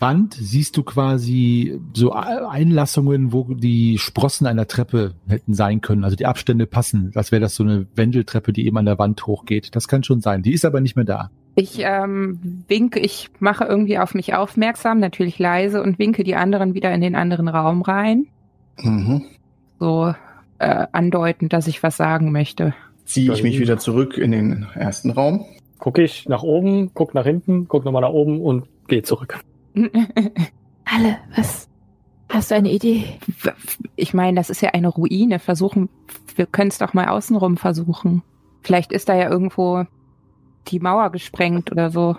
Wand siehst du quasi so Einlassungen, wo die Sprossen einer Treppe hätten sein können. Also die Abstände passen. Das wäre das so eine Wendeltreppe, die eben an der Wand hochgeht. Das kann schon sein. Die ist aber nicht mehr da. Ich ähm, winke, ich mache irgendwie auf mich aufmerksam, natürlich leise und winke die anderen wieder in den anderen Raum rein. Mhm. So äh, andeutend, dass ich was sagen möchte. Ziehe ich mich wieder zurück in den ersten Raum. Gucke ich nach oben, guck nach hinten, guck nochmal nach oben und gehe zurück. Alle, was? Hast du eine Idee? Ich meine, das ist ja eine Ruine. Versuchen, wir können es doch mal außenrum versuchen. Vielleicht ist da ja irgendwo die Mauer gesprengt oder so.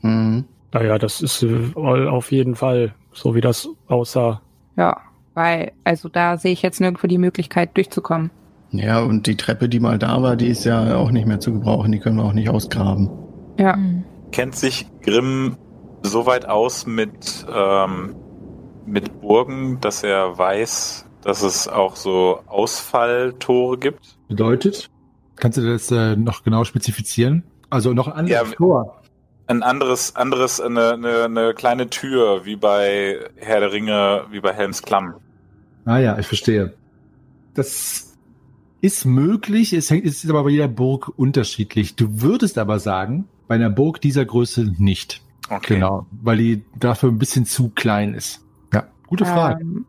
Mhm. Naja, das ist äh, auf jeden Fall so, wie das aussah. Ja, weil, also da sehe ich jetzt nirgendwo die Möglichkeit durchzukommen. Ja, und die Treppe, die mal da war, die ist ja auch nicht mehr zu gebrauchen. Die können wir auch nicht ausgraben. Ja. Hm. Kennt sich Grimm so weit aus mit, ähm, mit Burgen, dass er weiß, dass es auch so Ausfalltore gibt? Bedeutet, kannst du das äh, noch genau spezifizieren? Also noch ein anderes Ja, Tor. Ein anderes, anderes, eine, eine, eine kleine Tür, wie bei Herr der Ringe, wie bei Helms Klamm. Ah ja, ich verstehe. Das ist möglich, es hängt, es ist aber bei jeder Burg unterschiedlich. Du würdest aber sagen, bei einer Burg dieser Größe nicht. Okay. Genau, weil die dafür ein bisschen zu klein ist. Ja, gute Frage. Ähm,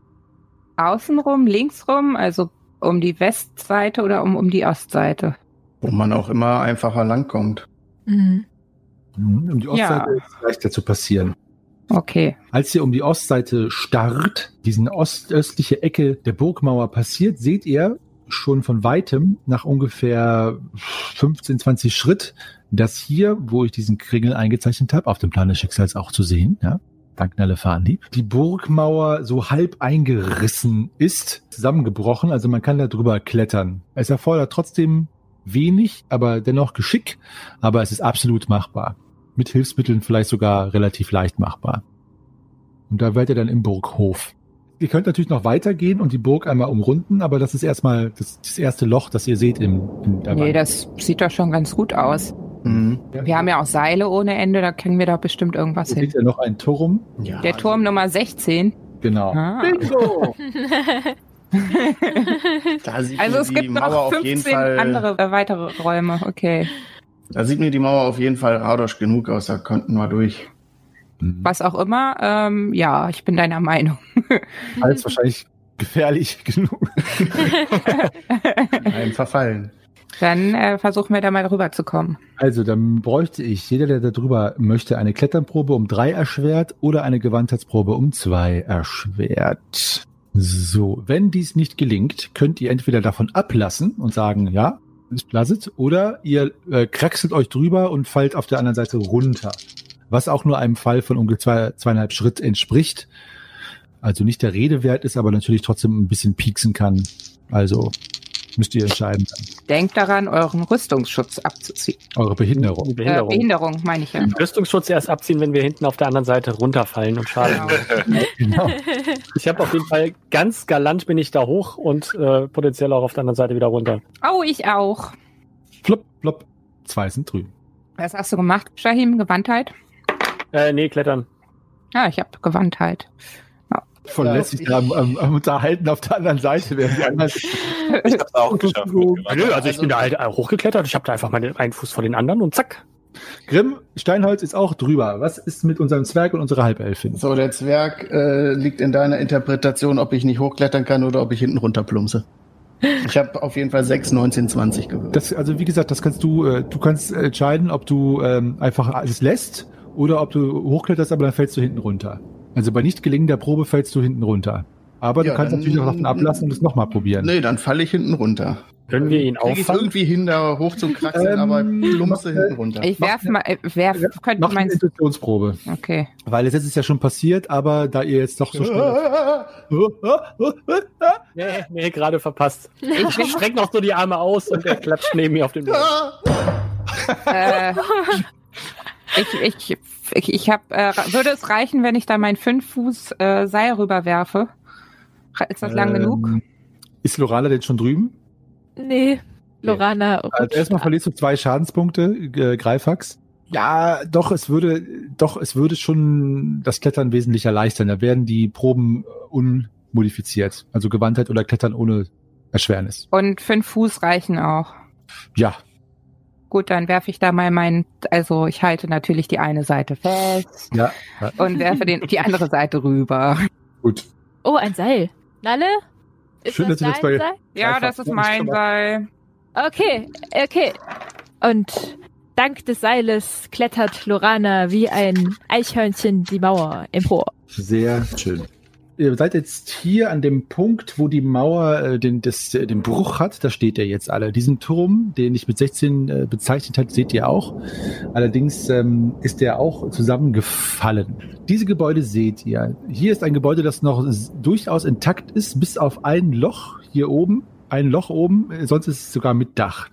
außenrum, linksrum, also um die Westseite oder um, um die Ostseite? Wo man auch immer einfacher langkommt. Mhm. Mhm, Um die ja. Ostseite ist es leichter zu passieren. Okay. Als ihr um die Ostseite starrt, diesen ostöstliche Ecke der Burgmauer passiert, seht ihr schon von weitem nach ungefähr 15, 20 Schritt, dass hier, wo ich diesen Kringel eingezeichnet habe, auf dem Plan des Schicksals auch zu sehen, ja, dank Nalle Fahnlieb, die Burgmauer so halb eingerissen ist, zusammengebrochen, also man kann da drüber klettern. Es erfordert trotzdem wenig, aber dennoch Geschick, aber es ist absolut machbar mit Hilfsmitteln vielleicht sogar relativ leicht machbar. Und da werdet ihr dann im Burghof. Ihr könnt natürlich noch weitergehen und die Burg einmal umrunden, aber das ist erstmal das, das erste Loch, das ihr seht im, in der Nee, Wand. das sieht doch schon ganz gut aus. Mhm. Wir haben ja auch Seile ohne Ende, da kriegen wir doch bestimmt irgendwas Hier hin. seht ihr noch einen Turm. Ja, Der Turm Nummer 16. Genau. Ah. Bingo! Da sieht Also mir es die gibt Mauer noch auf jeden 15 Fall. andere äh, weitere Räume. Okay. Da sieht mir die Mauer auf jeden Fall Radosch genug aus. Da könnten wir durch. Was auch immer. Ähm, ja, ich bin deiner Meinung. Alles wahrscheinlich gefährlich genug. Ein Verfallen. Dann äh, versuchen wir da mal rüberzukommen. Also, dann bräuchte ich, jeder, der da drüber möchte, eine Kletternprobe um drei erschwert oder eine Gewandtheitsprobe um zwei erschwert. So, wenn dies nicht gelingt, könnt ihr entweder davon ablassen und sagen, ja, ist lasset, oder ihr äh, kraxelt euch drüber und fallt auf der anderen Seite runter. Was auch nur einem Fall von ungefähr zwei, zweieinhalb Schritt entspricht. Also nicht der Rede wert ist, aber natürlich trotzdem ein bisschen pieksen kann. Also müsst ihr entscheiden. Denkt daran, euren Rüstungsschutz abzuziehen. Eure Behinderung. Äh, Behinderung. Behinderung meine ich ja. Rüstungsschutz erst abziehen, wenn wir hinten auf der anderen Seite runterfallen und Schaden. Genau. Genau. Ich habe auf jeden Fall ganz galant bin ich da hoch und äh, potenziell auch auf der anderen Seite wieder runter. Oh, ich auch. Flop, flop. Zwei sind drüben. Was hast du gemacht, Shahim? Gewandtheit? Äh, nee, klettern. Ja, ich habe Gewandtheit. Voll Ja, lässig da am, am, am Unterhalten auf der anderen Seite, während die anderen. Ich hab's auch geschafft. Nö, also ich bin da halt äh, hochgeklettert. Ich habe da einfach meinen einen Fuß vor den anderen und zack. Grimm, Steinholz ist auch drüber. Was ist mit unserem Zwerg und unserer Halbelfin? So, der Zwerg äh, liegt in deiner Interpretation, ob ich nicht hochklettern kann oder ob ich hinten runterplumse. Ich habe auf jeden Fall 6, 19, 20 gewürfelt. Also wie gesagt, das kannst du, äh, du kannst entscheiden, ob du ähm, einfach alles lässt oder ob du hochkletterst, aber dann fällst du hinten runter. Also bei nicht gelingender Probe fällst du hinten runter. Aber Ja, du kannst dann- natürlich auch davon ablassen und es nochmal probieren. Nee, dann falle ich hinten runter. Können wir ihn auffangen? irgendwie hin, da hoch zu kraxeln, Ähm, aber plumpse mach- hinten runter. Ich werf mal, äh, werf, könnte Mach eine meinst Intuitionsprobe. Okay. Weil es ist ja schon passiert, aber da ihr jetzt doch so schnell. Nee, nee, gerade verpasst. Ich strecke noch so die Arme aus und er klatscht neben mir auf den Boden. äh, ich ich, ich, ich hab, äh, würde es reichen, wenn ich da mein 5 Fuß äh, Seil rüberwerfe? Ist das lang Ähm, genug? Ist Lorana denn schon drüben? Nee, Lorana. Also rutscht erstmal ab. verlierst du zwei Schadenspunkte, äh, Greifax. Ja, doch, es würde, doch, es würde schon das Klettern wesentlich erleichtern. Da werden die Proben äh, unmodifiziert. Also Gewandtheit oder Klettern ohne Erschwernis. Und 5 Fuß reichen auch. Ja, Gut, dann werfe ich da mal meinen, also ich halte natürlich die eine Seite fest ja, ja. und werfe den, die andere Seite rüber. gut. Oh, ein Seil. Nalle? Ist Schön, das dass dein bei- Seil? Ja, das ist mein. Seil. Okay, okay. Und dank des Seiles klettert Lorana wie ein Eichhörnchen die Mauer empor. Sehr schön. Ihr seid jetzt hier an dem Punkt, wo die Mauer äh, den, das, äh, den Bruch hat. Da steht ihr jetzt alle. Diesen Turm, den ich mit 16 äh, bezeichnet hat, seht ihr auch. Allerdings ähm, ist der auch zusammengefallen. Diese Gebäude seht ihr. Hier ist ein Gebäude, das noch durchaus intakt ist, bis auf ein Loch hier oben. Ein Loch oben, äh, sonst ist es sogar mit Dach.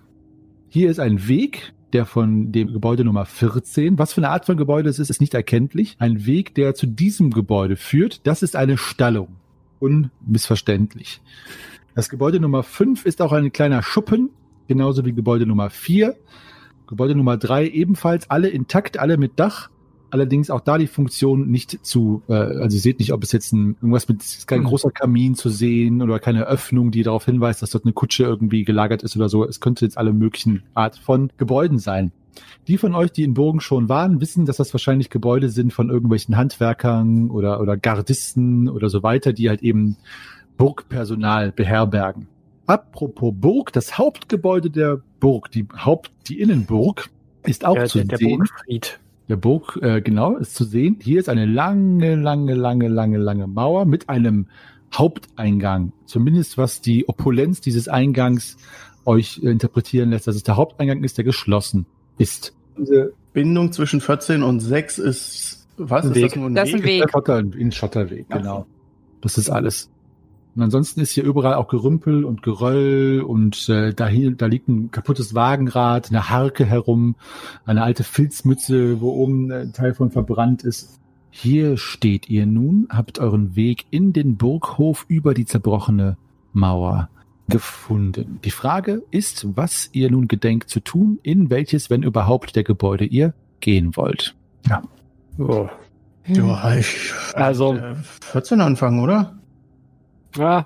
Hier ist ein Weg, der von dem Gebäude Nummer 14, was für eine Art von Gebäude es ist, ist nicht erkenntlich. Ein Weg, der zu diesem Gebäude führt, das ist eine Stallung. Unmissverständlich. Das Gebäude Nummer 5 ist auch ein kleiner Schuppen, genauso wie Gebäude Nummer 4. Gebäude Nummer 3 ebenfalls, alle intakt, alle mit Dach. Allerdings auch da die Funktion nicht zu, äh, also ihr seht nicht, ob es jetzt ein, irgendwas mit, ist kein Mhm. großer Kamin zu sehen oder keine Öffnung, die darauf hinweist, dass dort eine Kutsche irgendwie gelagert ist oder so. Es könnte jetzt alle möglichen Art von Gebäuden sein. Die von euch, die in Burgen schon waren, wissen, dass das wahrscheinlich Gebäude sind von irgendwelchen Handwerkern oder, oder Gardisten oder so weiter, die halt eben Burgpersonal beherbergen. Apropos Burg, das Hauptgebäude der Burg, die Haupt, die Innenburg, ist auch der, zu der, der sehen. Burgfried. Der Burg, äh, genau, ist zu sehen. Hier ist eine lange, lange, lange, lange, lange Mauer mit einem Haupteingang. Zumindest was die Opulenz dieses Eingangs euch äh, interpretieren lässt, dass es der Haupteingang ist, der geschlossen ist. Diese Bindung zwischen 14 und 6 ist, was Ein ist Weg. das nur ein Das ist ein Weg. Schotter, in Schotterweg, genau. Das ist alles. Und ansonsten ist hier überall auch Gerümpel und Geröll und äh, da, da liegt ein kaputtes Wagenrad, eine Harke herum, eine alte Filzmütze, wo oben ein Teil von verbrannt ist. Hier steht ihr nun, habt euren Weg in den Burghof über die zerbrochene Mauer gefunden. Die Frage ist, was ihr nun gedenkt zu tun, in welches, wenn überhaupt, der Gebäude ihr gehen wollt. Oh. Ja, ich Also- äh, 14 anfangen, oder? Ja,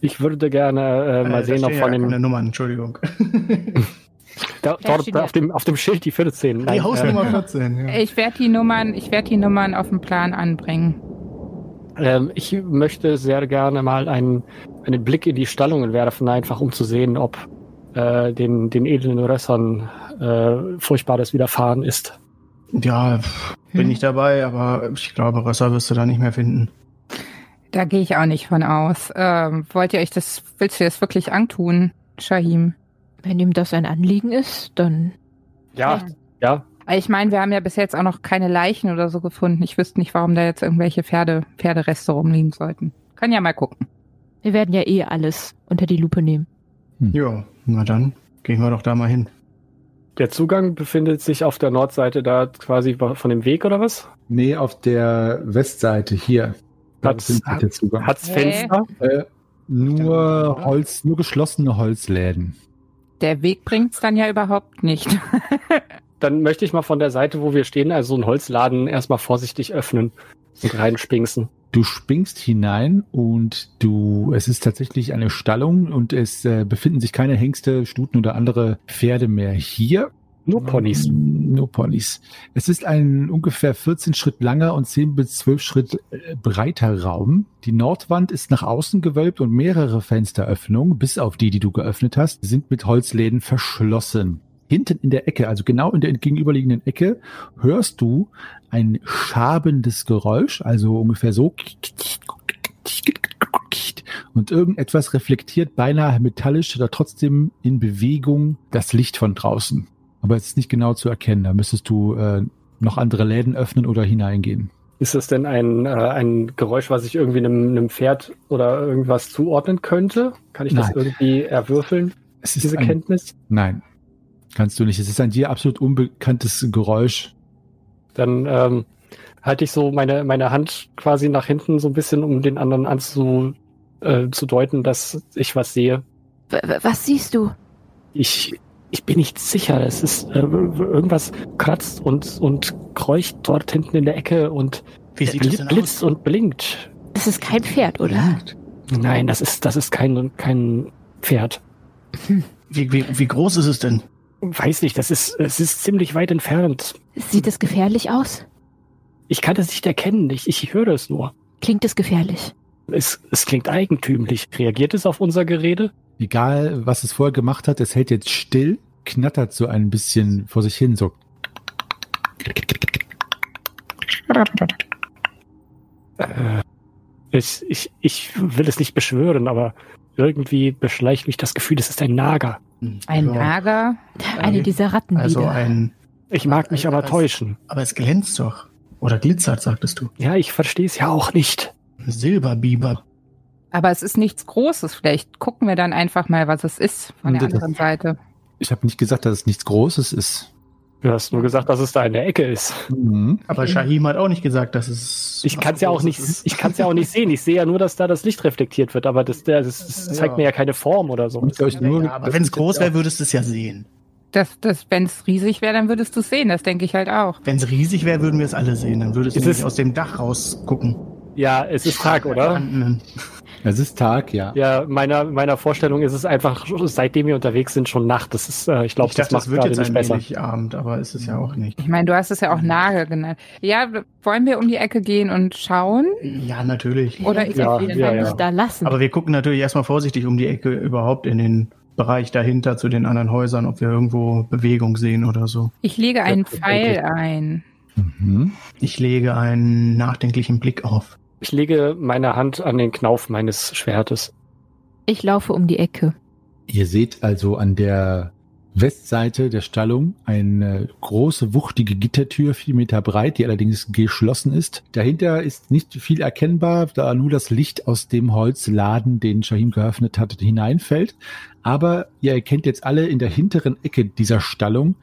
ich würde gerne äh, mal Äh, sehen, ob von ja dem, Nummern, Entschuldigung. da, dort auf dem, auf dem Schild die 14. Die Nein, Hausnummer äh, 14, ja. Ich werde die Nummern, ich werde die Nummern auf dem Plan anbringen. ähm, ich möchte sehr gerne mal einen, einen Blick in die Stallungen werfen, einfach um zu sehen, ob äh, den, den edlen Rössern äh, Furchtbares widerfahren ist. Ja, bin ich dabei, aber ich glaube, Rösser wirst du da nicht mehr finden. Da gehe ich auch nicht von aus. Ähm, wollt ihr euch das, willst du das wirklich antun, Shahim? Wenn ihm das ein Anliegen ist, dann Ja, ja. Weil Ich meine, wir haben ja bis jetzt auch noch keine Leichen oder so gefunden. Ich wüsste nicht, warum da jetzt irgendwelche Pferde, Pferdereste rumliegen sollten. Kann ja mal gucken. wir werden ja eh alles unter die Lupe nehmen. Ja, na dann gehen wir doch da mal hin. Der Zugang befindet sich auf der Nordseite da quasi von dem Weg oder was? Nee, auf der Westseite hier. Hat's Hä? Fenster? Äh, nur? Holz, nur geschlossene Holzläden. Der Weg bringt's dann ja überhaupt nicht. Dann möchte ich mal von der Seite, wo wir stehen, also so einen Holzladen erstmal vorsichtig öffnen und reinspinksen. Du springst hinein und du, es ist tatsächlich eine Stallung und es äh, befinden sich keine Hengste, Stuten oder andere Pferde mehr hier. Nur Ponys. Ponys. Es ist ein ungefähr 14 Schritt langer und 10 bis 12 Schritt äh, breiter Raum. Die Nordwand ist nach außen gewölbt und mehrere Fensteröffnungen, bis auf die, die du geöffnet hast, sind mit Holzläden verschlossen. Hinten in der Ecke, also genau in der gegenüberliegenden Ecke, hörst du ein schabendes Geräusch, also ungefähr so. Und irgendetwas reflektiert beinahe metallisch oder trotzdem in Bewegung das Licht von draußen. Aber es ist nicht genau zu erkennen. Da müsstest du äh, noch andere Läden öffnen oder hineingehen. Ist es denn ein, äh, ein Geräusch, was ich irgendwie einem, einem Pferd oder irgendwas zuordnen könnte? Kann ich das Nein. irgendwie erwürfeln, Es ist diese ein, Kenntnis? Nein, kannst du nicht. Es ist ein dir absolut unbekanntes Geräusch. Dann ähm, halte ich so meine, meine Hand quasi nach hinten so ein bisschen, um den anderen anzu, äh, dass ich was sehe. W- was siehst du? Ich, ich bin nicht sicher. Es ist äh, irgendwas kratzt und, und kreucht dort hinten in der Ecke und Wie sieht denn blitzt aus? und blinkt. Das ist kein Pferd, oder? Nein, das ist, das ist kein, kein Pferd. Wie, wie, wie groß ist es denn? Weiß nicht, das ist, es ist ziemlich weit entfernt. Sieht es gefährlich aus? Ich kann es nicht erkennen. Ich, ich höre es nur. Klingt es gefährlich? Es, es klingt eigentümlich. Reagiert es auf unser Gerede? Egal, was es vorher gemacht hat, es hält jetzt still knattert so ein bisschen vor sich hin, so. Äh, ich, ich, ich will es nicht beschwören, aber irgendwie beschleicht mich das Gefühl, es ist ein Nager. Ein Ja. Nager. Eine dieser Ratten Also wieder. ein. Ich mag mich aber Aber es- täuschen. Aber es glänzt doch. Oder glitzert, sagtest du. Ja, ich verstehe es ja auch nicht. Silberbiber. Aber es ist nichts Großes. Vielleicht gucken wir dann einfach mal, was es ist von der das- anderen Seite. Ich habe nicht gesagt, dass es nichts Großes ist. Du hast nur gesagt, dass es da in der Ecke ist. Mhm. Aber Shahim hat auch nicht gesagt, dass es. Ich kann es ja auch nicht, ist. ich kann es ja auch nicht sehen. Ich sehe ja nur, dass da das Licht reflektiert wird, aber das, das, das zeigt Ja. mir ja keine Form oder so. Nur, Ja, aber wenn es groß wäre, würdest du es ja sehen. Das, das, Wenn es riesig wäre, dann würdest du es sehen. Das denke ich halt auch. Wenn es riesig wäre, würden wir es alle sehen. Dann würdest du Es aus dem Dach rausgucken. Ja, es ist Tag, oder? Es ist Tag, ja. Ja, meiner, meiner Vorstellung ist es einfach, seitdem wir unterwegs sind, schon Nacht. Das ist, äh, ich glaube, das das wird gerade jetzt nicht ein besser. wenig Abend, aber ist es ja auch nicht. Ich meine, du hast es ja auch Nagel genannt. Ja, wollen wir um die Ecke gehen und schauen? Ja, natürlich. Oder ich Ja, auf jeden ja, Fall ja. nicht da lassen. Aber wir gucken natürlich erstmal vorsichtig um die Ecke überhaupt in den Bereich dahinter zu den anderen Häusern, ob wir irgendwo Bewegung sehen oder so. Ich lege einen Ja, Pfeil ein. Mhm. Ich lege einen nachdenklichen Blick auf. Ich lege meine Hand an den Knauf meines Schwertes. ich laufe um die Ecke. Ihr seht also an der Westseite der Stallung eine große, wuchtige Gittertür, vier Meter breit, die allerdings geschlossen ist. Dahinter ist nicht viel erkennbar, da nur das Licht aus dem Holzladen, den Shahim geöffnet hat, hineinfällt. Aber ihr erkennt jetzt alle in der hinteren Ecke dieser Stallung,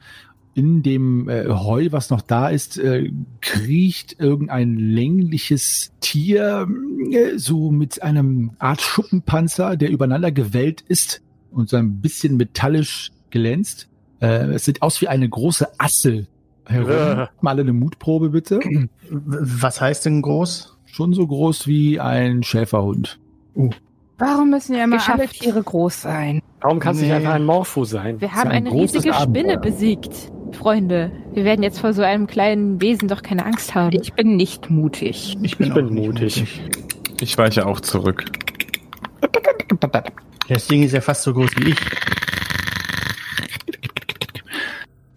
in dem äh, Heu, was noch da ist, äh, kriecht irgendein längliches Tier, äh, so mit einem Art Schuppenpanzer, der übereinander gewellt ist und so ein bisschen metallisch glänzt. Äh, es sieht aus wie eine große Assel herum. Äh. Mal eine Mutprobe bitte. Was heißt denn groß? Schon so groß wie ein Schäferhund. Warum müssen ja immer Geschafft. alle Tiere groß sein? Warum kann es nicht Nee. einfach ein Morpho sein? Wir haben ein eine riesige Spinne Abenteuer. besiegt. Freunde, wir werden jetzt vor so einem kleinen Wesen doch keine Angst haben. Ich bin nicht mutig. Ich bin, Ich bin nicht mutig. Ich weiche auch zurück. Das Ding ist ja fast so groß wie ich.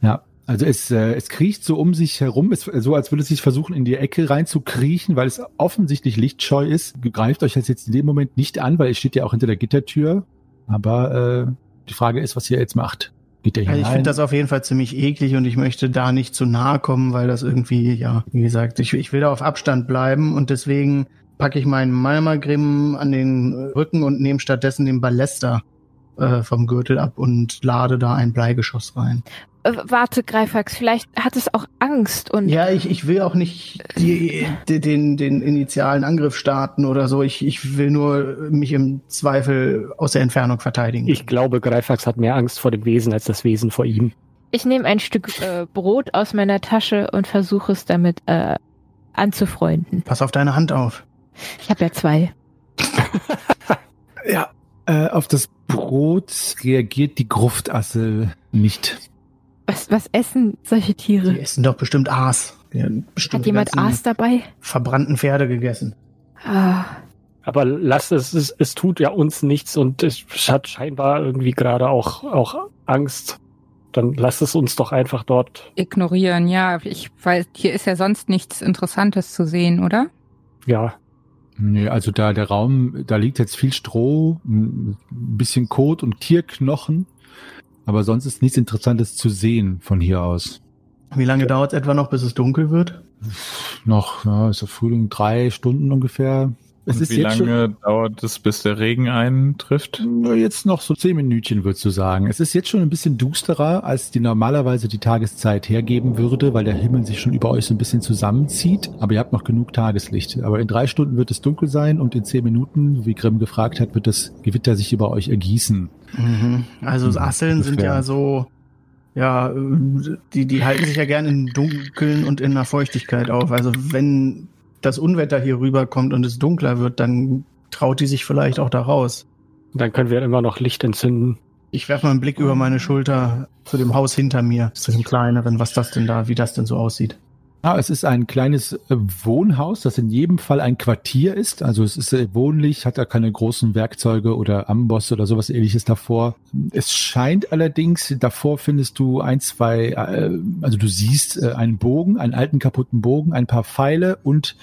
Ja, also es, äh, es kriecht so um sich herum, es, so als würde es sich versuchen, in die Ecke reinzukriechen, weil es offensichtlich lichtscheu ist. Greift euch das jetzt in dem Moment nicht an, weil es steht ja auch hinter der Gittertür. Aber äh, die Frage ist, was ihr jetzt macht. Geht ihr Also ich finde das auf jeden Fall ziemlich eklig und ich möchte da nicht zu nahe kommen, weil das irgendwie, ja, wie gesagt, ich, ich will da auf Abstand bleiben und deswegen packe ich meinen Malmagrim an den Rücken und nehme stattdessen den Ballester äh, vom Gürtel ab und lade da ein Bleigeschoss rein. Äh, warte, Greifax, vielleicht hat es auch Angst und Ja, ich, ich will auch nicht die, die, den, den initialen Angriff starten oder so. Ich, ich will nur mich im Zweifel aus der Entfernung verteidigen. Ich glaube, Greifax hat mehr Angst vor dem Wesen als das Wesen vor ihm. ich nehme ein Stück äh, Brot aus meiner Tasche und versuche es damit äh, anzufreunden. Pass auf deine Hand auf. Ich habe ja zwei. ja, äh, auf das Brot reagiert die Gruftassel nicht. Was, was essen solche Die Tiere? essen doch bestimmt Aas. Die Hat jemand die Aas dabei? verbrannten Pferde gegessen. Ah, Aber lasst es, es, es tut ja uns nichts und es hat scheinbar irgendwie gerade auch, auch Angst. Dann lasst es uns doch einfach dort, Ignorieren, ja. Ich weiß, hier ist ja sonst nichts Interessantes zu sehen, oder? ja, Nee, also da der Raum, da liegt jetzt viel Stroh, ein bisschen Kot und Tierknochen, aber sonst ist nichts Interessantes zu sehen von hier aus. Wie lange dauert es etwa noch, bis es dunkel wird? Noch, ja, ist der Frühling drei Stunden ungefähr. Es Und ist wie jetzt lange dauert es, bis der Regen eintrifft? jetzt noch so zehn Minütchen, würdest du sagen. Es ist jetzt schon ein bisschen dusterer, als die normalerweise die Tageszeit hergeben würde, weil der Himmel sich schon über euch so ein bisschen zusammenzieht. Aber ihr habt noch genug Tageslicht. Aber in drei Stunden wird es dunkel sein und in zehn Minuten, wie Grimm gefragt hat, wird das Gewitter sich über euch ergießen. Mhm. Also Mhm, Asseln sind ja so, ja, äh, die, die halten sich ja gerne im Dunkeln und in der Feuchtigkeit auf. Also wenn das Unwetter hier rüberkommt und es dunkler wird, dann traut die sich vielleicht auch da raus. dann können wir immer noch Licht entzünden. Ich werfe mal einen Blick über meine Schulter zu dem Haus hinter mir, zu dem kleineren, was das denn da, wie das denn so aussieht. Ah, es ist ein kleines äh, Wohnhaus, das in jedem Fall ein Quartier ist. Also es ist äh, wohnlich, hat da keine großen Werkzeuge oder Ambosse oder sowas ähnliches davor. Es scheint allerdings, davor findest du ein, zwei, äh, also du siehst einen Bogen, einen alten kaputten Bogen, ein paar Pfeile und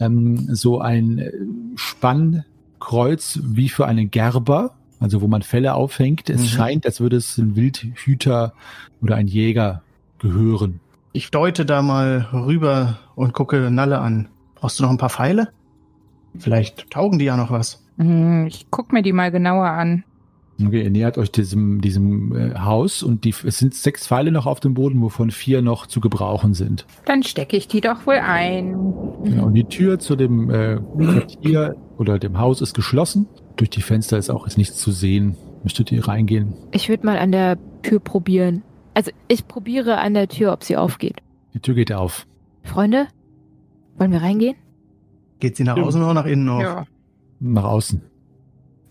ähm, so ein Spannkreuz wie für einen Gerber, also wo man Felle aufhängt. Es Mhm. scheint, als würde es ein Wildhüter oder ein Jäger gehören. Ich deute da mal rüber und gucke Nalle an. Brauchst du noch ein paar Pfeile? Vielleicht taugen die ja noch was. Hm, Ich guck mir die mal genauer an. Okay, ihr nähert euch diesem, diesem äh, Haus und die, es sind sechs Pfeile noch auf dem Boden, wovon vier noch zu gebrauchen sind. Dann stecke ich die doch wohl ein. Genau, und die Tür zu dem äh, Quartier oder dem Haus ist geschlossen. Durch die Fenster ist auch jetzt nichts zu sehen. Möchtet ihr reingehen? Ich würde mal an der Tür probieren. Also ich probiere an der Tür, ob sie aufgeht. Die Tür geht auf. Freunde, wollen wir reingehen? Geht sie nach außen oder nach innen auf? Ja. Nach außen.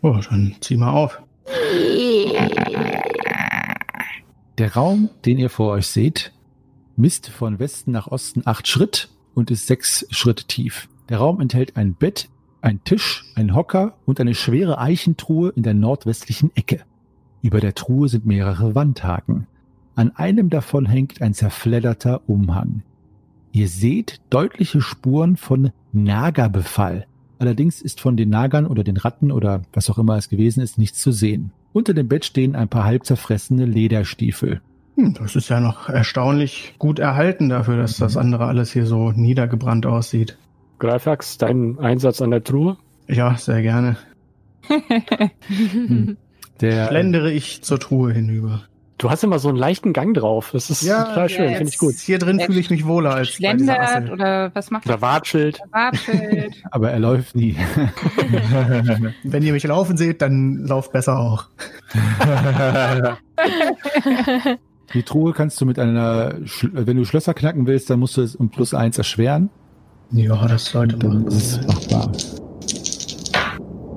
Oh, dann zieh mal auf. Der Raum, den ihr vor euch seht, misst von Westen nach Osten acht Schritt und ist sechs Schritt tief. Der Raum enthält ein Bett, ein Tisch, ein Hocker und eine schwere Eichentruhe in der nordwestlichen Ecke. Über der Truhe sind mehrere Wandhaken. An einem davon hängt ein zerfledderter Umhang. Ihr seht deutliche Spuren von Nagerbefall. Allerdings ist von den Nagern oder den Ratten oder was auch immer es gewesen ist nichts zu sehen. Unter dem Bett stehen ein paar halb zerfressene Lederstiefel. Hm, das ist ja noch erstaunlich gut erhalten dafür, dass das andere alles hier so niedergebrannt aussieht. Greifax, dein Einsatz an der Truhe? Ja, sehr gerne. Der, Schlendere ich zur Truhe hinüber. Du hast immer so einen leichten Gang drauf. Das ist Ja, total schön, finde ich gut. Hier drin fühle ich mich wohler als bei dieser Schlendert Assel. oder was macht Oder Watschelt. Watschelt. aber er läuft nie. Wenn ihr mich laufen seht, dann lauft besser auch. Die Truhe kannst du mit einer, Sch- wenn du Schlösser knacken willst, dann musst du es um plus eins erschweren. Ja, das sollte man. ist es machbar.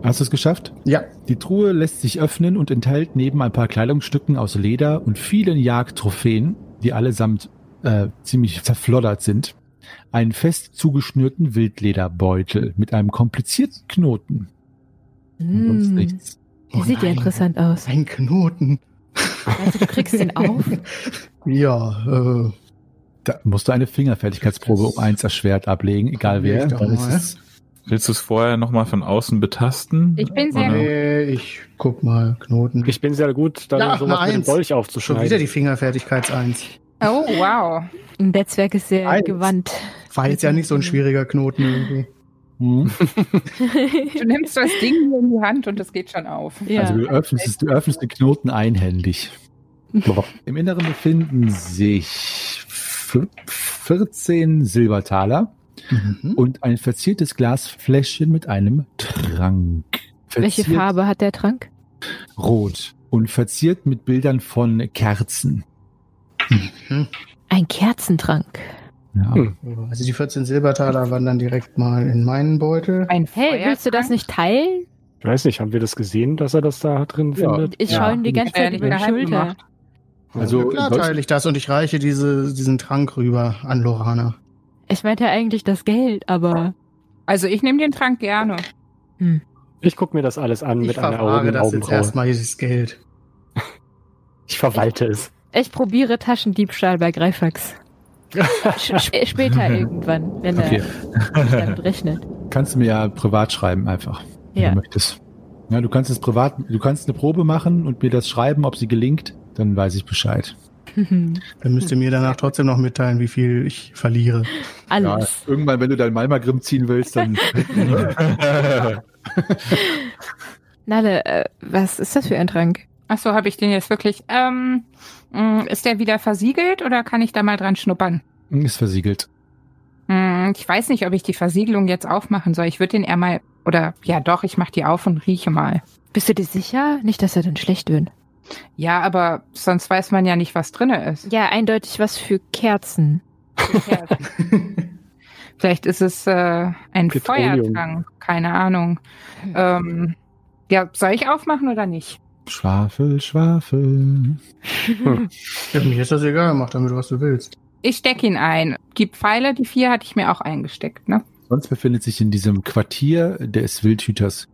Hast du es geschafft? Ja, Die Truhe lässt sich öffnen und enthält neben ein paar Kleidungsstücken aus Leder und vielen Jagdtrophäen, die allesamt äh, ziemlich zerfloddert sind, einen fest zugeschnürten Wildlederbeutel mit einem komplizierten Knoten. Und sonst Hm, nichts. der Oh sieht ja interessant aus. ein Knoten. Also du kriegst den auf? Ja, äh, Da musst du eine Fingerfertigkeitsprobe um eins erschwert ablegen, egal wer. Doch Dann ist es, Willst du es vorher nochmal von außen betasten? Ich bin sehr nee, ich guck mal, Knoten. Ich bin sehr gut, dann Ja, sowas mit dem Eins. Dolch Schon aufzuschneiden. wieder die Fingerfertigkeitseins. Oh, wow. Ein Netzwerk ist sehr Eins. gewandt. War jetzt ja nicht so ein schwieriger Knoten irgendwie. hm. Du nimmst das Ding in die Hand und es geht schon auf. Ja. Also du öffnest, es- du öffnest den Knoten einhändig. Im Inneren befinden sich f- 14 Silbertaler Mhm. und ein verziertes Glasfläschchen mit einem Trank. Welche Verziert Farbe hat der Trank? Rot und verziert mit Bildern von Kerzen. Ein Kerzentrank. Ja. Hm. Also die 14 Silbertaler wandern direkt mal in meinen Beutel. Ein Hey, willst du das nicht teilen? Ich weiß nicht, haben wir das gesehen, dass er das da drin Ja. findet? Ich Ja. schaue ihm die ganze Zeit nicht über die Schulter. gemacht. Also ja, klar teile ich das und ich reiche diese, diesen Trank rüber an Lorana. Ich meinte eigentlich das Geld, aber Also ich nehme den Trank gerne. Ich gucke mir das alles an Ich mit einer verwahre das jetzt erstmal dieses Geld. Ich verwalte es. ich probiere Taschendiebstahl bei Greifax. Sp später irgendwann, wenn er Okay. nicht damit rechnet. Kannst du mir ja privat schreiben einfach, wenn Ja. du möchtest. Ja, du kannst es privat, du kannst eine Probe machen und mir das schreiben, ob sie gelingt, dann weiß ich Bescheid. Dann müsst ihr mir danach trotzdem noch mitteilen, wie viel ich verliere. Alles. irgendwann, wenn du dein Malmagrim ziehen willst, dann. Nalle, äh, was ist das für ein Trank? Ach so, habe ich den jetzt wirklich. Ähm, mh, ist der wieder versiegelt oder kann ich da mal dran schnuppern? ist versiegelt. Hm, ich weiß nicht, ob ich die Versiegelung jetzt aufmachen soll. Ich würde den eher mal. Oder ja, doch, ich mache die auf und rieche mal. Bist du dir sicher? Nicht, dass er dann schlecht wird. Ja, aber sonst weiß man ja nicht, was drinne ist. Ja, eindeutig was für Kerzen. Vielleicht ist es äh, ein Petroleum. Feuertrank. Keine Ahnung. Ähm, ja, soll ich aufmachen oder nicht? Schwafel, Schwafel. Ja, mir ist das egal, mach damit, was du willst. Ich stecke ihn ein. Die Pfeile, die vier, hatte ich mir auch eingesteckt, ne? Sonst befindet sich in diesem Quartier des Wildhüters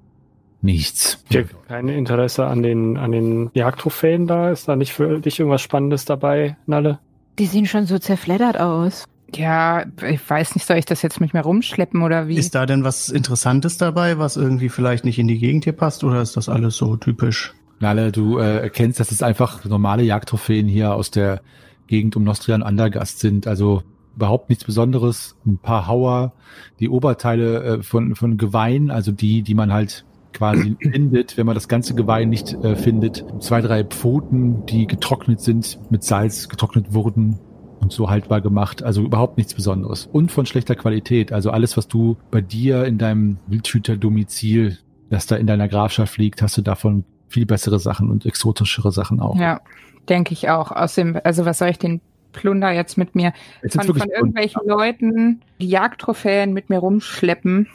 nichts. Ich habe kein Interesse an den, an den Jagdtrophäen da. Ist da nicht für dich irgendwas Spannendes dabei, Nalle? Die sehen schon so zerfleddert aus. Ja, ich weiß nicht, soll ich das jetzt mit mir rumschleppen oder wie? Ist da denn was Interessantes dabei, was irgendwie vielleicht nicht in die Gegend hier passt, oder ist das alles so typisch? Nalle, du äh, erkennst, dass es einfach normale Jagdtrophäen hier aus der Gegend um Nostria und Andergast sind. Also überhaupt nichts Besonderes. Ein paar Hauer, die Oberteile äh, von, von Geweihen, also die, die man halt quasi findet, wenn man das ganze Geweih nicht äh, findet. Zwei, drei Pfoten, die getrocknet sind, mit Salz getrocknet wurden und so haltbar gemacht. Also überhaupt nichts Besonderes. Und von schlechter Qualität. Also alles, was du bei dir in deinem Wildhüter-Domizil, das da in deiner Grafschaft liegt, hast du davon viel bessere Sachen und exotischere Sachen auch. Ja, denke ich auch. Außerdem, also was soll ich den Plunder jetzt mit mir Jetzt von, von irgendwelchen Leuten die Jagdtrophäen mit mir rumschleppen?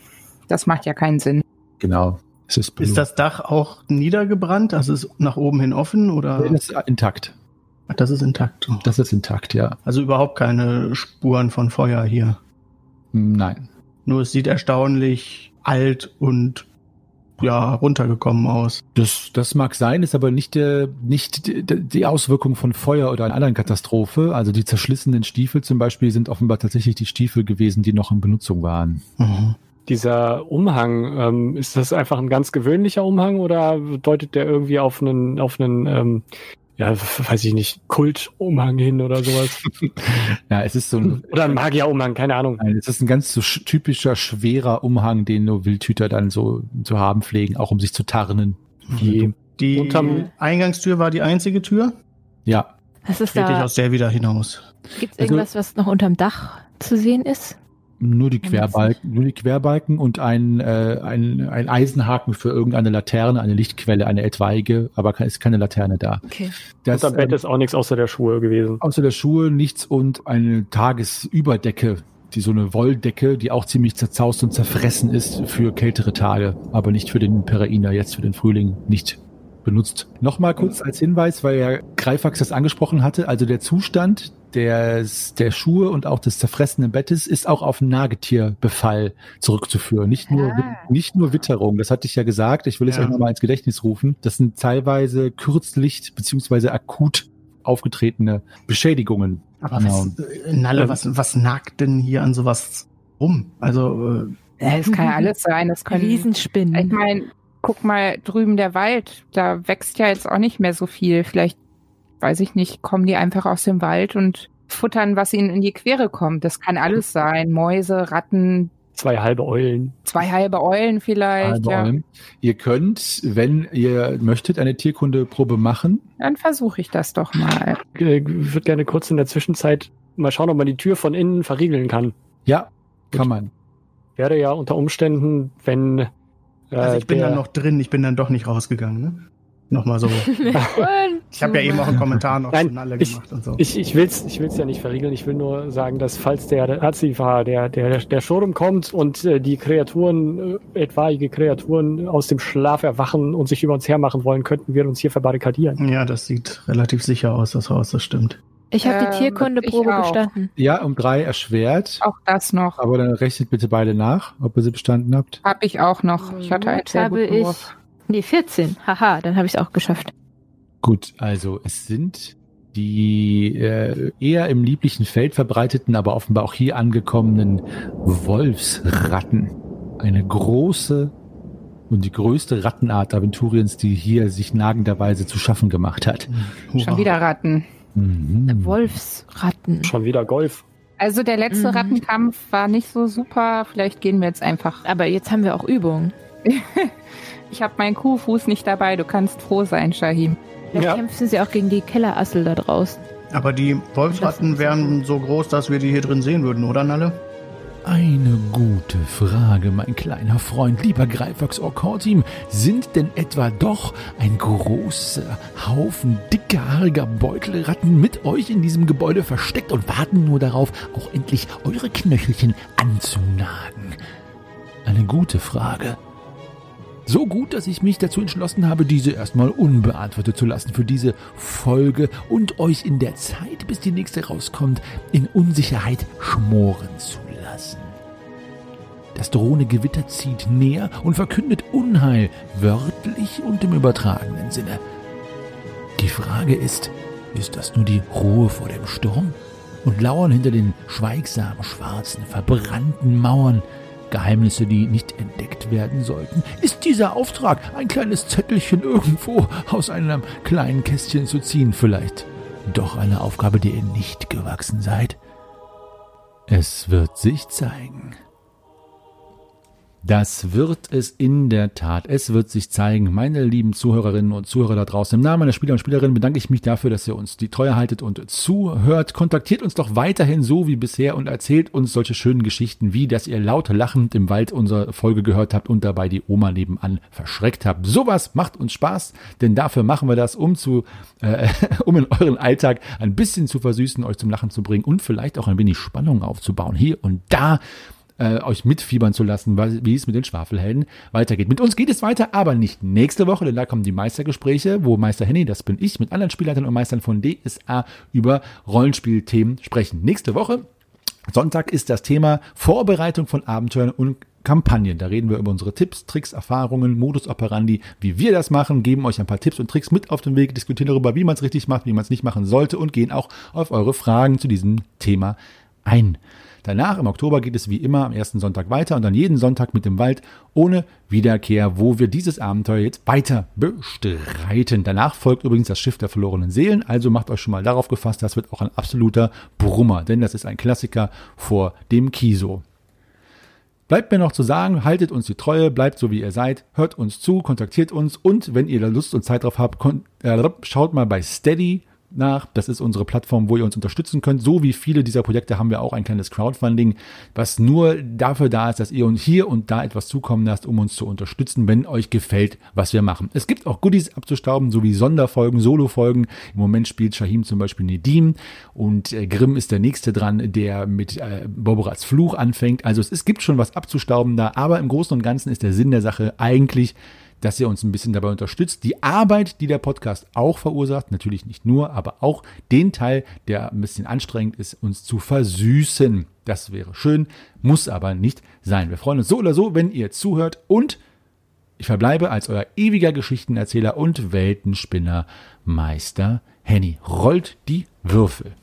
Das macht ja keinen Sinn. Genau. Es ist, das Dach auch niedergebrannt? Also ist nach oben hin offen oder? Nee, das ist intakt. Ach, das ist intakt. Das ist intakt, ja. Also überhaupt keine Spuren von Feuer hier. Nein. Nur es sieht erstaunlich alt und ja, runtergekommen aus. Das, das mag sein, ist aber nicht, der, nicht die, die Auswirkung von Feuer oder einer anderen Katastrophe. Also die zerschlissenen Stiefel zum Beispiel sind offenbar tatsächlich die Stiefel gewesen, die noch in Benutzung waren. Mhm. Dieser Umhang, ähm, ist das einfach ein ganz gewöhnlicher Umhang oder deutet der irgendwie auf einen, auf einen, ähm, ja, weiß ich nicht, Kultumhang hin oder sowas? Ja, es ist so ein, oder ein Magierumhang, keine Ahnung. Nein, es ist ein ganz so sch- typischer, schwerer Umhang, den nur Wildhüter dann so zu haben pflegen, auch um sich zu tarnen. Die, Die Unterm- Eingangstür war die einzige Tür. Ja, Was ist ich da? aus der wieder hinaus. Gibt es Also- irgendwas, was noch unterm Dach zu sehen ist? Nur die Querbalken, nur die Querbalken und ein, äh, ein, ein Eisenhaken für irgendeine Laterne, eine Lichtquelle, eine etwaige, aber ke- ist keine Laterne da. Okay. Das, unterm Bett ähm, ist auch nichts außer der Schuhe gewesen. außer der Schuhe nichts und eine Tagesüberdecke, die so eine Wolldecke, die auch ziemlich zerzaust und zerfressen ist für kältere Tage, aber nicht für den Perainer, jetzt für den Frühling nicht benutzt. Nochmal kurz als Hinweis, weil ja Greifax das angesprochen hatte, also der Zustand des, der Schuhe und auch des zerfressenen Bettes ist auch auf einen Nagetierbefall zurückzuführen. Nicht nur, Ah. nicht nur Witterung, das hatte ich ja gesagt, ich will es Ja. euch nochmal ins Gedächtnis rufen. Das sind teilweise kürzlich beziehungsweise akut aufgetretene Beschädigungen. Aber Genau. was, äh, Nalle, was, was nagt denn hier an sowas rum? Also, äh, es kann ja alles sein. Es können, ich Riesenspinnen. meine, guck mal drüben der Wald. Da wächst ja jetzt auch nicht mehr so viel. Vielleicht, weiß ich nicht, kommen die einfach aus dem Wald und futtern, was ihnen in die Quere kommt. Das kann alles sein. Mäuse, Ratten, Zwei halbe Eulen. zwei halbe Eulen vielleicht. Halbe Ja. Olm. Ihr könnt, wenn ihr möchtet, eine Tierkundeprobe machen. Dann versuche ich das doch mal. Äh, Ich würde gerne kurz in der Zwischenzeit mal schauen, ob man die Tür von innen verriegeln kann. Ja, kann man. Wäre ja unter Umständen, wenn äh, also ich bin der, dann noch drin, ich bin dann doch nicht rausgegangen, ne? Nochmal so. Ich habe ja eben auch einen Kommentar noch Nein, zu Nalle ich- gemacht und so. Ich, ich will's, ich will's ja nicht verriegeln. Ich will nur sagen, dass falls der Azifa, der, der, der Sturm kommt und äh, die Kreaturen, äh, etwaige Kreaturen aus dem Schlaf erwachen und sich über uns hermachen wollen, könnten wir uns hier verbarrikadieren. ja, das sieht relativ sicher aus, das Haus, das stimmt. Ich habe die Ähm, Tierkundeprobe ich auch. bestanden. Ja, um drei erschwert. Auch das noch. Aber dann rechnet bitte beide nach, ob ihr sie bestanden habt. Habe ich auch noch. Ich hatte einen Jetzt sehr habe guten ich. Wurf. Nee, 14. Haha, dann habe ich es auch geschafft. Gut, also es sind die äh, eher im lieblichen Feld verbreiteten, aber offenbar auch hier angekommenen Wolfsratten. Eine große und die größte Rattenart Aventuriens, die hier sich nagenderweise zu schaffen gemacht hat. Schon Hurra. wieder Ratten. Mhm. Wolfsratten. Schon wieder Golf. Also der letzte Mhm. Rattenkampf war nicht so super. Vielleicht gehen wir jetzt einfach. Aber jetzt haben wir auch Übung. Ich habe meinen Kuhfuß nicht dabei. Du kannst froh sein, Shahim. Vielleicht Ja. kämpfen sie auch gegen die Kellerassel da draußen. Aber die Wolfsratten wären so groß, dass wir die hier drin sehen würden, oder Nalle? Eine gute Frage, mein kleiner Freund, lieber Greifax Orkortim. Sind denn etwa doch ein großer Haufen dickhaariger Beutelratten mit euch in diesem Gebäude versteckt und warten nur darauf, auch endlich eure Knöchelchen anzunagen? Eine gute Frage. So gut, dass ich mich dazu entschlossen habe, diese erstmal unbeantwortet zu lassen für diese Folge und euch in der Zeit, bis die nächste rauskommt, in Unsicherheit schmoren zu lassen. Das drohende Gewitter zieht näher und verkündet Unheil, wörtlich und im übertragenen Sinne. Die Frage ist, ist das nur die Ruhe vor dem Sturm? Und lauern hinter den schweigsamen, schwarzen, verbrannten Mauern Geheimnisse, die nicht entdeckt werden sollten? Ist dieser Auftrag, ein kleines Zettelchen irgendwo aus einem kleinen Kästchen zu ziehen, vielleicht doch eine Aufgabe, der ihr nicht gewachsen seid? Es wird sich zeigen. Das wird es in der Tat. Es wird sich zeigen. Meine lieben Zuhörerinnen und Zuhörer da draußen, im Namen meiner Spieler und Spielerinnen bedanke ich mich dafür, dass ihr uns die Treue haltet und zuhört. Kontaktiert uns doch weiterhin so wie bisher und erzählt uns solche schönen Geschichten, wie dass ihr laut lachend im Wald unsere Folge gehört habt und dabei die Oma nebenan verschreckt habt. Sowas macht uns Spaß, denn dafür machen wir das, um zu, äh, um in euren Alltag ein bisschen zu versüßen, euch zum Lachen zu bringen und vielleicht auch ein wenig Spannung aufzubauen. Hier und da äh, euch mitfiebern zu lassen, wie es mit den Schwafelhelden weitergeht. Mit uns geht es weiter, aber nicht nächste Woche, denn da kommen die Meistergespräche, wo Meister Henny, das bin ich, mit anderen Spielleitern und Meistern von DSA über Rollenspielthemen sprechen. Nächste Woche Sonntag ist das Thema Vorbereitung von Abenteuern und Kampagnen. Da reden wir über unsere Tipps, Tricks, Erfahrungen, Modus operandi, wie wir das machen, geben euch ein paar Tipps und Tricks mit auf den Weg, diskutieren darüber, wie man es richtig macht, wie man es nicht machen sollte und gehen auch auf eure Fragen zu diesem Thema ein. Danach im Oktober geht es wie immer am ersten Sonntag weiter und dann jeden Sonntag mit dem Wald ohne Wiederkehr, wo wir dieses Abenteuer jetzt weiter bestreiten. Danach folgt übrigens das Schiff der verlorenen Seelen, also macht euch schon mal darauf gefasst, das wird auch ein absoluter Brummer, denn das ist ein Klassiker vor dem Kiso. Bleibt mir noch zu sagen, haltet uns die Treue, bleibt so wie ihr seid, hört uns zu, kontaktiert uns und wenn ihr da Lust und Zeit drauf habt, äh, schaut mal bei Steady nach. Das ist unsere Plattform, wo ihr uns unterstützen könnt. So wie viele dieser Projekte haben wir auch ein kleines Crowdfunding, was nur dafür da ist, dass ihr uns hier und da etwas zukommen lasst, um uns zu unterstützen, wenn euch gefällt, was wir machen. Es gibt auch Goodies abzustauben, sowie Sonderfolgen, Solofolgen. Im Moment spielt Shahim zum Beispiel Nedim und äh, Grimm ist der nächste dran, der mit äh, Boborats Fluch anfängt. Also es, es gibt schon was abzustauben da, aber im Großen und Ganzen ist der Sinn der Sache eigentlich, dass ihr uns ein bisschen dabei unterstützt. Die Arbeit, die der Podcast auch verursacht, natürlich nicht nur, aber auch den Teil, der ein bisschen anstrengend ist, uns zu versüßen. Das wäre schön, muss aber nicht sein. Wir freuen uns so oder so, wenn ihr zuhört und ich verbleibe als euer ewiger Geschichtenerzähler und Weltenspinner Meister Henny. Rollt die Würfel.